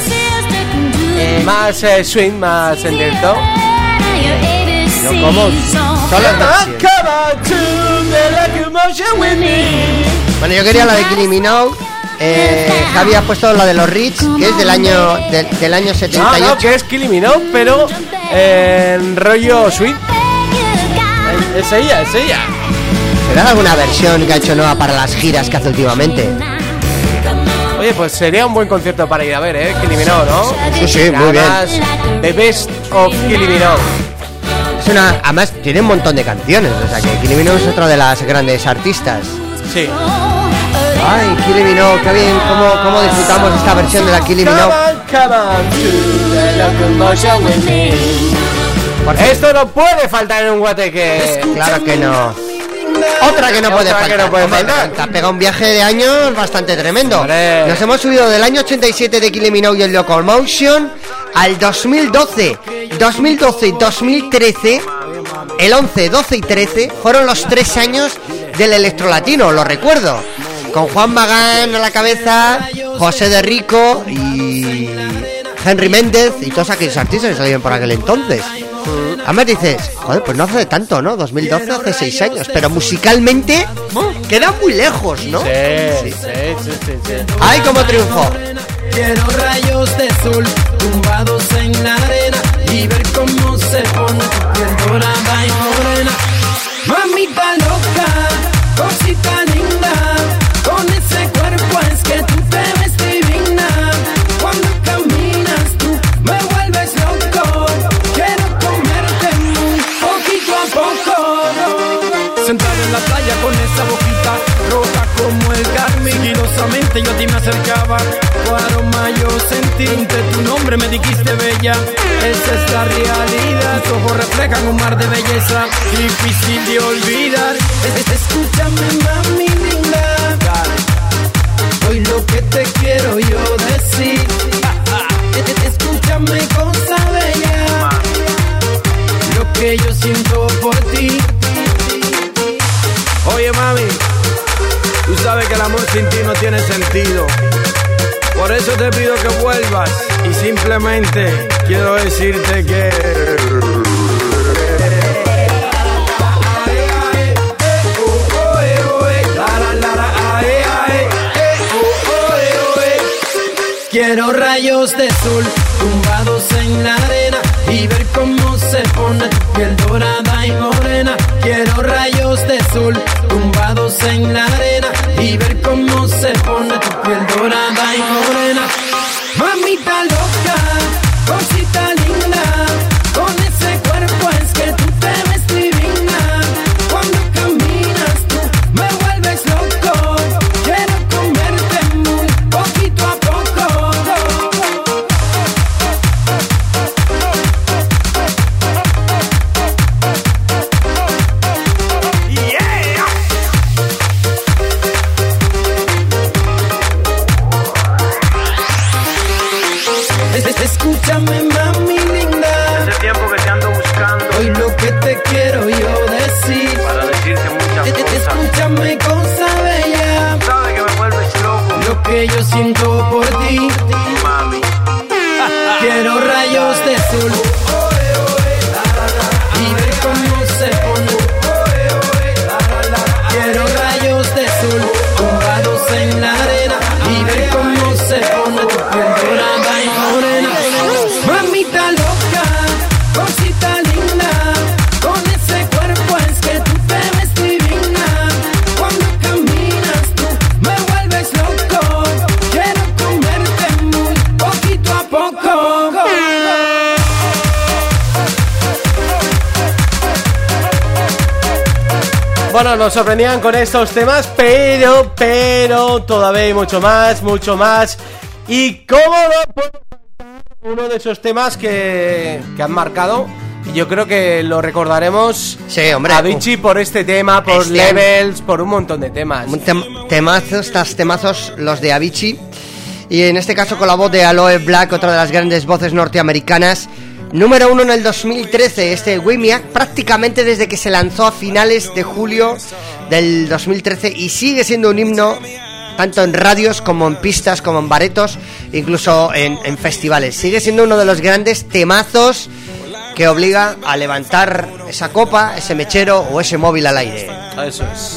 eh, más eh, swing, más enderto. No, ¿cómo? Solo. Bueno, yo quería la de Kylie Minogue. Eh, Javi ha puesto la de los Ritz, que es del año del, No, 78. no, que es Killing Me Now, pero en rollo swing. Es- Es ella, es ella. ¿Será alguna versión que ha hecho nueva para las giras que hace últimamente? Oye, pues sería un buen concierto para ir a ver, ¿eh? Now, ¿no? Sí, sí, muy bien. The Best of. Es una, además tiene un montón de canciones, o sea que Kylie Minogue es otra de las grandes artistas. Sí. Ay, Kylie Minogue, qué bien, cómo, cómo disfrutamos esta versión de la Kylie Minogue. Esto no puede faltar en un guateque. Claro que no. Otra que no puede Otra que faltar. no puede Hombre, faltar. Te ha pegado un viaje de años bastante tremendo. Hombre. Nos hemos subido del año 87 de Kylie Minogue y el Locomotion al 2012. 2012 y 2013, el 11, 12 y 13 fueron los tres años del electrolatino, lo recuerdo. Con Juan Magán a la cabeza, José de Rico y Henry Méndez y todos aquellos artistas que salieron por aquel entonces. Además dices, joder, pues no hace tanto, ¿no? 2012 hace seis años, pero musicalmente queda muy lejos, ¿no? Sí, sí, sí, sí, sí. ¡Ay, cómo triunfó! Quiero rayos de sol tumbados en la arena y ver cómo se pone tu piel dorada y morena. Mamita loca, cosita linda, Entre tu nombre me dijiste bella. Esa es la realidad Tus ojos reflejan un mar de belleza. Difícil de olvidar. Es- es- Escúchame mami linda. Hoy lo que te quiero yo decir. Es- es- Escúchame cosa bella Lo que yo siento por ti. Oye mami, tú sabes que el amor sin ti no tiene sentido. Por eso te pido que vuelvas y simplemente quiero decirte que... Quiero rayos de sol tumbados en la arena y ver cómo se pone tu piel dorada y morena. Quiero rayos de sol tumbados en la arena y ver cómo se pone tu piel dorada y morena. Bueno, nos sorprendían con estos temas, pero, pero, todavía hay mucho más, mucho más. Y cómo no faltar uno de esos temas que, que han marcado. Y yo creo que lo recordaremos Sí, hombre. a Vichy por este tema, por Este Levels, por un montón de temas. Tem- temazos, estas temazos, los de Avicii. Y en este caso con la voz de Aloe Black, otra de las grandes voces norteamericanas. Número uno en el 2013, este Wimiak, prácticamente desde que se lanzó a finales de julio del 2013 y sigue siendo un himno tanto en radios como en pistas, como en baretos, incluso en, en festivales. Sigue siendo uno de los grandes temazos que obliga a levantar esa copa, ese mechero o ese móvil al aire. Eso es.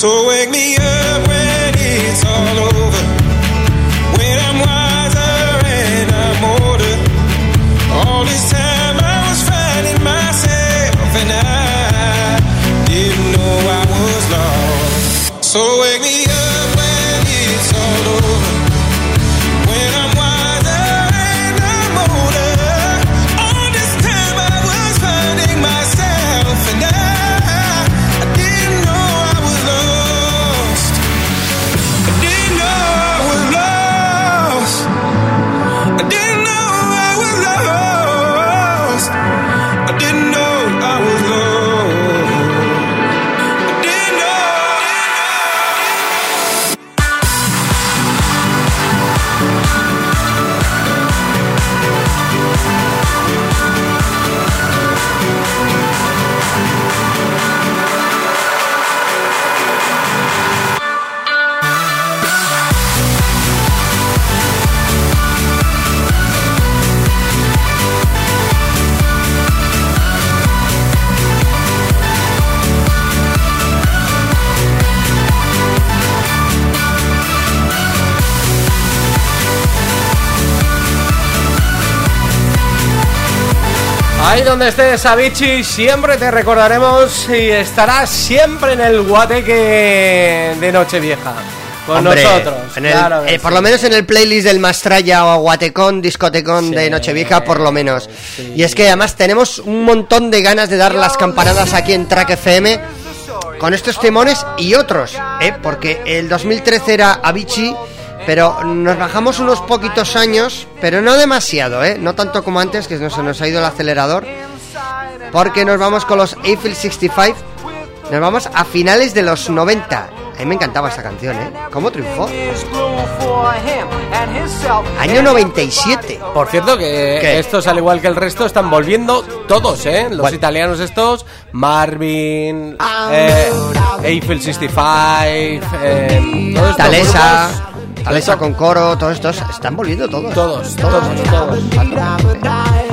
So wake me up Ahí donde estés, Avicii, siempre te recordaremos y estarás siempre en el guateque de Nochevieja. Con Hombre, nosotros. en el- claro eh, por lo sí. menos en el playlist del Mastraya o Guatecón, discotecón de Nochevieja, por lo menos. Y es que además tenemos un montón de ganas de dar las campanadas aquí en Track FM con estos temones y otros, ¿eh? porque el 2013 era Avicii, pero nos bajamos unos poquitos años, pero no demasiado, ¿eh? no tanto como antes, que no se nos ha ido el acelerador, porque nos vamos con los Eiffel 65, nos vamos a finales de los 90. A mí me encantaba esta canción, ¿eh? ¿Cómo triunfó? Año 97. Por cierto, que ¿Qué? estos, al igual que el resto, están volviendo todos, ¿eh? Los ¿Cuál? italianos estos, Marvin, eh, Eiffel 65, eh, todos Talesa, Talesa con coro, todos estos están volviendo todos. Todos, todos, todos. blue.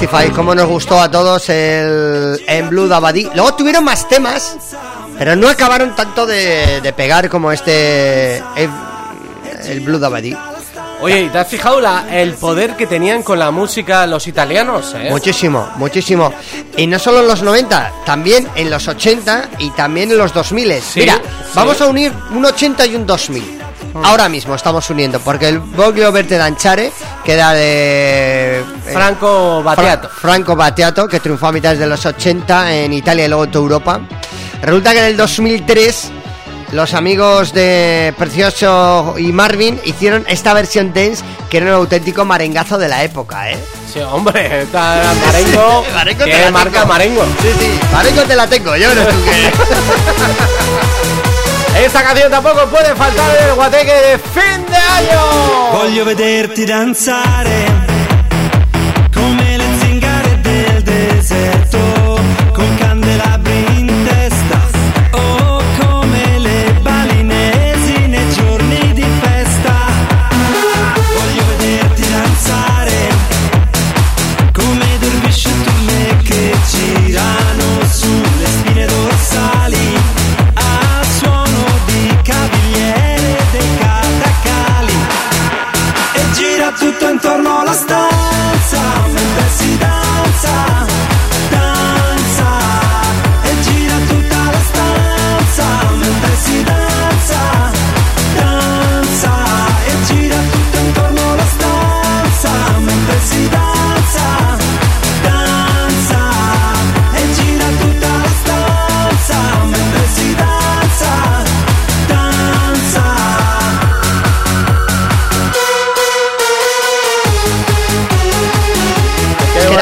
65, como nos gustó a todos el En Blue Dabadi. Luego tuvieron más temas, pero no acabaron tanto de, de pegar como este el, el Blue Dabadi. Oye, ¿y te has fijado la- el poder que tenían con la música los italianos? eh? Muchísimo, muchísimo. Y no solo en los 90, también en los 80 y también en los 2000. Mira, sí. vamos a unir un 80 y un 2000. Ahora mismo estamos uniendo, porque el Voglio Verte Danciare queda de... eh, Franco Battiato. Fra- Franco Battiato, que triunfó a mitad de los 80 en Italia y luego en toda Europa. Resulta que en el 2003 los amigos de Precioso y Marvin hicieron esta versión dance que era un auténtico marengazo de la época, ¿eh? Sí, hombre, está Marengo. Marengo te que la marca tengo. Marengo. Sí, sí, Marengo te la tengo, yo no tú qué. Esta canción tampoco puede faltar en el guateque de fin de año. Voglio vederti danzare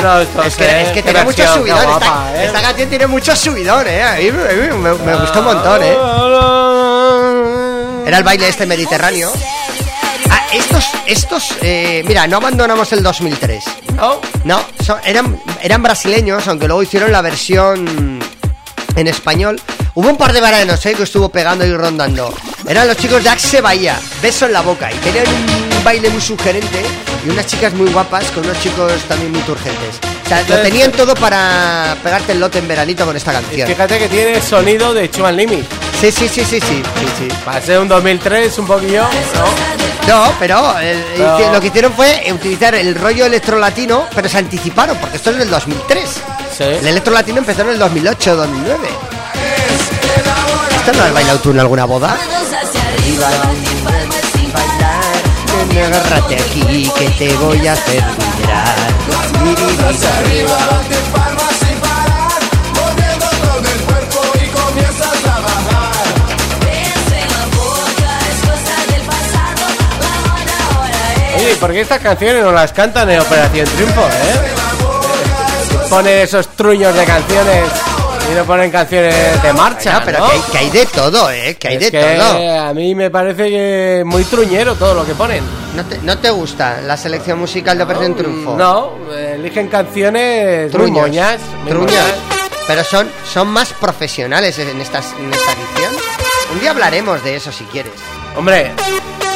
bueno esto, Es que, eh. es que tiene mucho subidón. Esta, guapa, eh. esta canción tiene mucho subidón, ¿eh? A mí, me- a mí me, me gustó un montón, ¿eh? Era el baile este mediterráneo. Ah, estos, estos, eh, mira, no abandonamos el 2003. Oh. No, son- eran, eran brasileños, aunque luego hicieron la versión en español. Hubo un par de veranos, ¿eh? Que estuvo pegando y rondando. Eran los chicos de Axe Bahía, beso en la boca. Y tenían un baile muy sugerente y unas chicas muy guapas con unos chicos también muy turgentes. O sea, lo tenían todo para pegarte el lote en veranito con esta canción. Fíjate que tiene sonido de Chuan Limit. Sí, sí, sí, sí, sí, sí, sí. Ser un 2003 un poquillo, ¿no? No, pero, el- Pero- hici- lo que hicieron fue utilizar el rollo electrolatino, pero se anticiparon, porque esto es del 2003. El electrolatino empezó en el 2008, 2009. ¿Esto no has bailado tú en alguna boda? Agárrate aquí que te voy a hacer vibrar. arriba, bate palmas sin parar, moviendo todo el cuerpo y comienza a trabajar. Oye, ¿y por qué estas canciones no las cantan en Operación Triunfo, eh? Ponen esos truños de canciones y no ponen canciones de marcha, Bueno, pero ¿no? que, hay, que hay de todo, ¿eh? Que hay Es de que todo. a mí me parece que muy truñero todo lo que ponen. ¿No te, no te gusta la selección musical de Operación Triunfo? No, eligen canciones Truños. moñas. moñas. Pero son, son más profesionales en, estas, en esta edición. Un día hablaremos de eso si quieres. Hombre,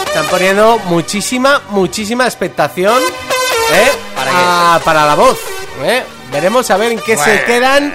están poniendo muchísima, muchísima expectación ¿eh? para, para la voz. ¿eh? Veremos a ver en qué se Bueno. quedan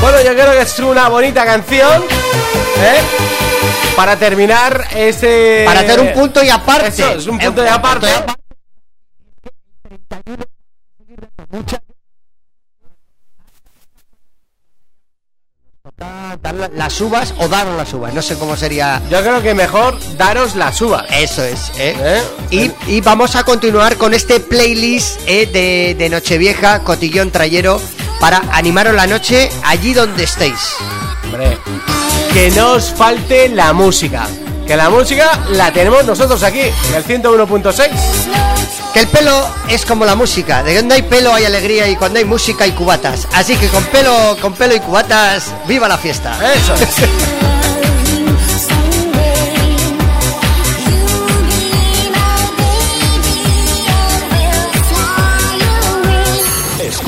Bueno, yo creo que es una bonita canción, ¿eh? Para terminar ese... Para hacer un punto y aparte. Eso, es un Eh, punto y aparte. Dar la- las uvas o daros las uvas, no sé cómo sería. Yo creo que mejor daros las uvas. Eso es, ¿eh? Y, y vamos a continuar con este playlist eh, de, de Nochevieja, Cotillón Trayero, para animaros la noche allí donde estéis. Hombre, que no os falte la música. Que la música la tenemos nosotros aquí, en el 101.6. Que el pelo es como la música, de donde hay pelo hay alegría y cuando hay música hay cubatas. Así que con pelo, con pelo y cubatas, viva la fiesta. Eso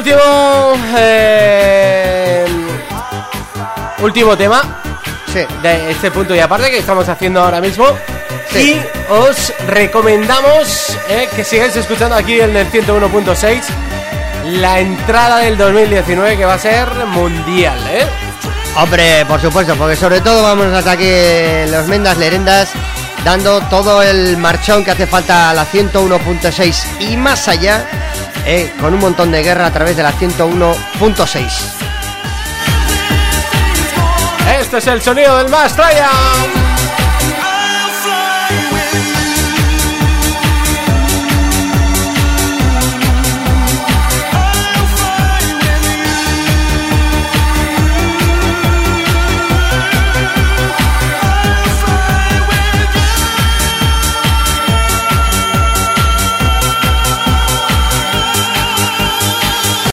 Último. eh, último tema. De este punto y aparte que estamos haciendo ahora mismo. Y os recomendamos eh, que sigáis escuchando aquí en el 101.6 la entrada del 2019 que va a ser mundial, ¿eh? Hombre, por supuesto, porque sobre todo vamos hasta aquí los Mendas Lerendas dando todo el marchón que hace falta a la 101.6 y más allá, eh, con un montón de guerra a través de la 101.6. Este es el sonido del más Traya.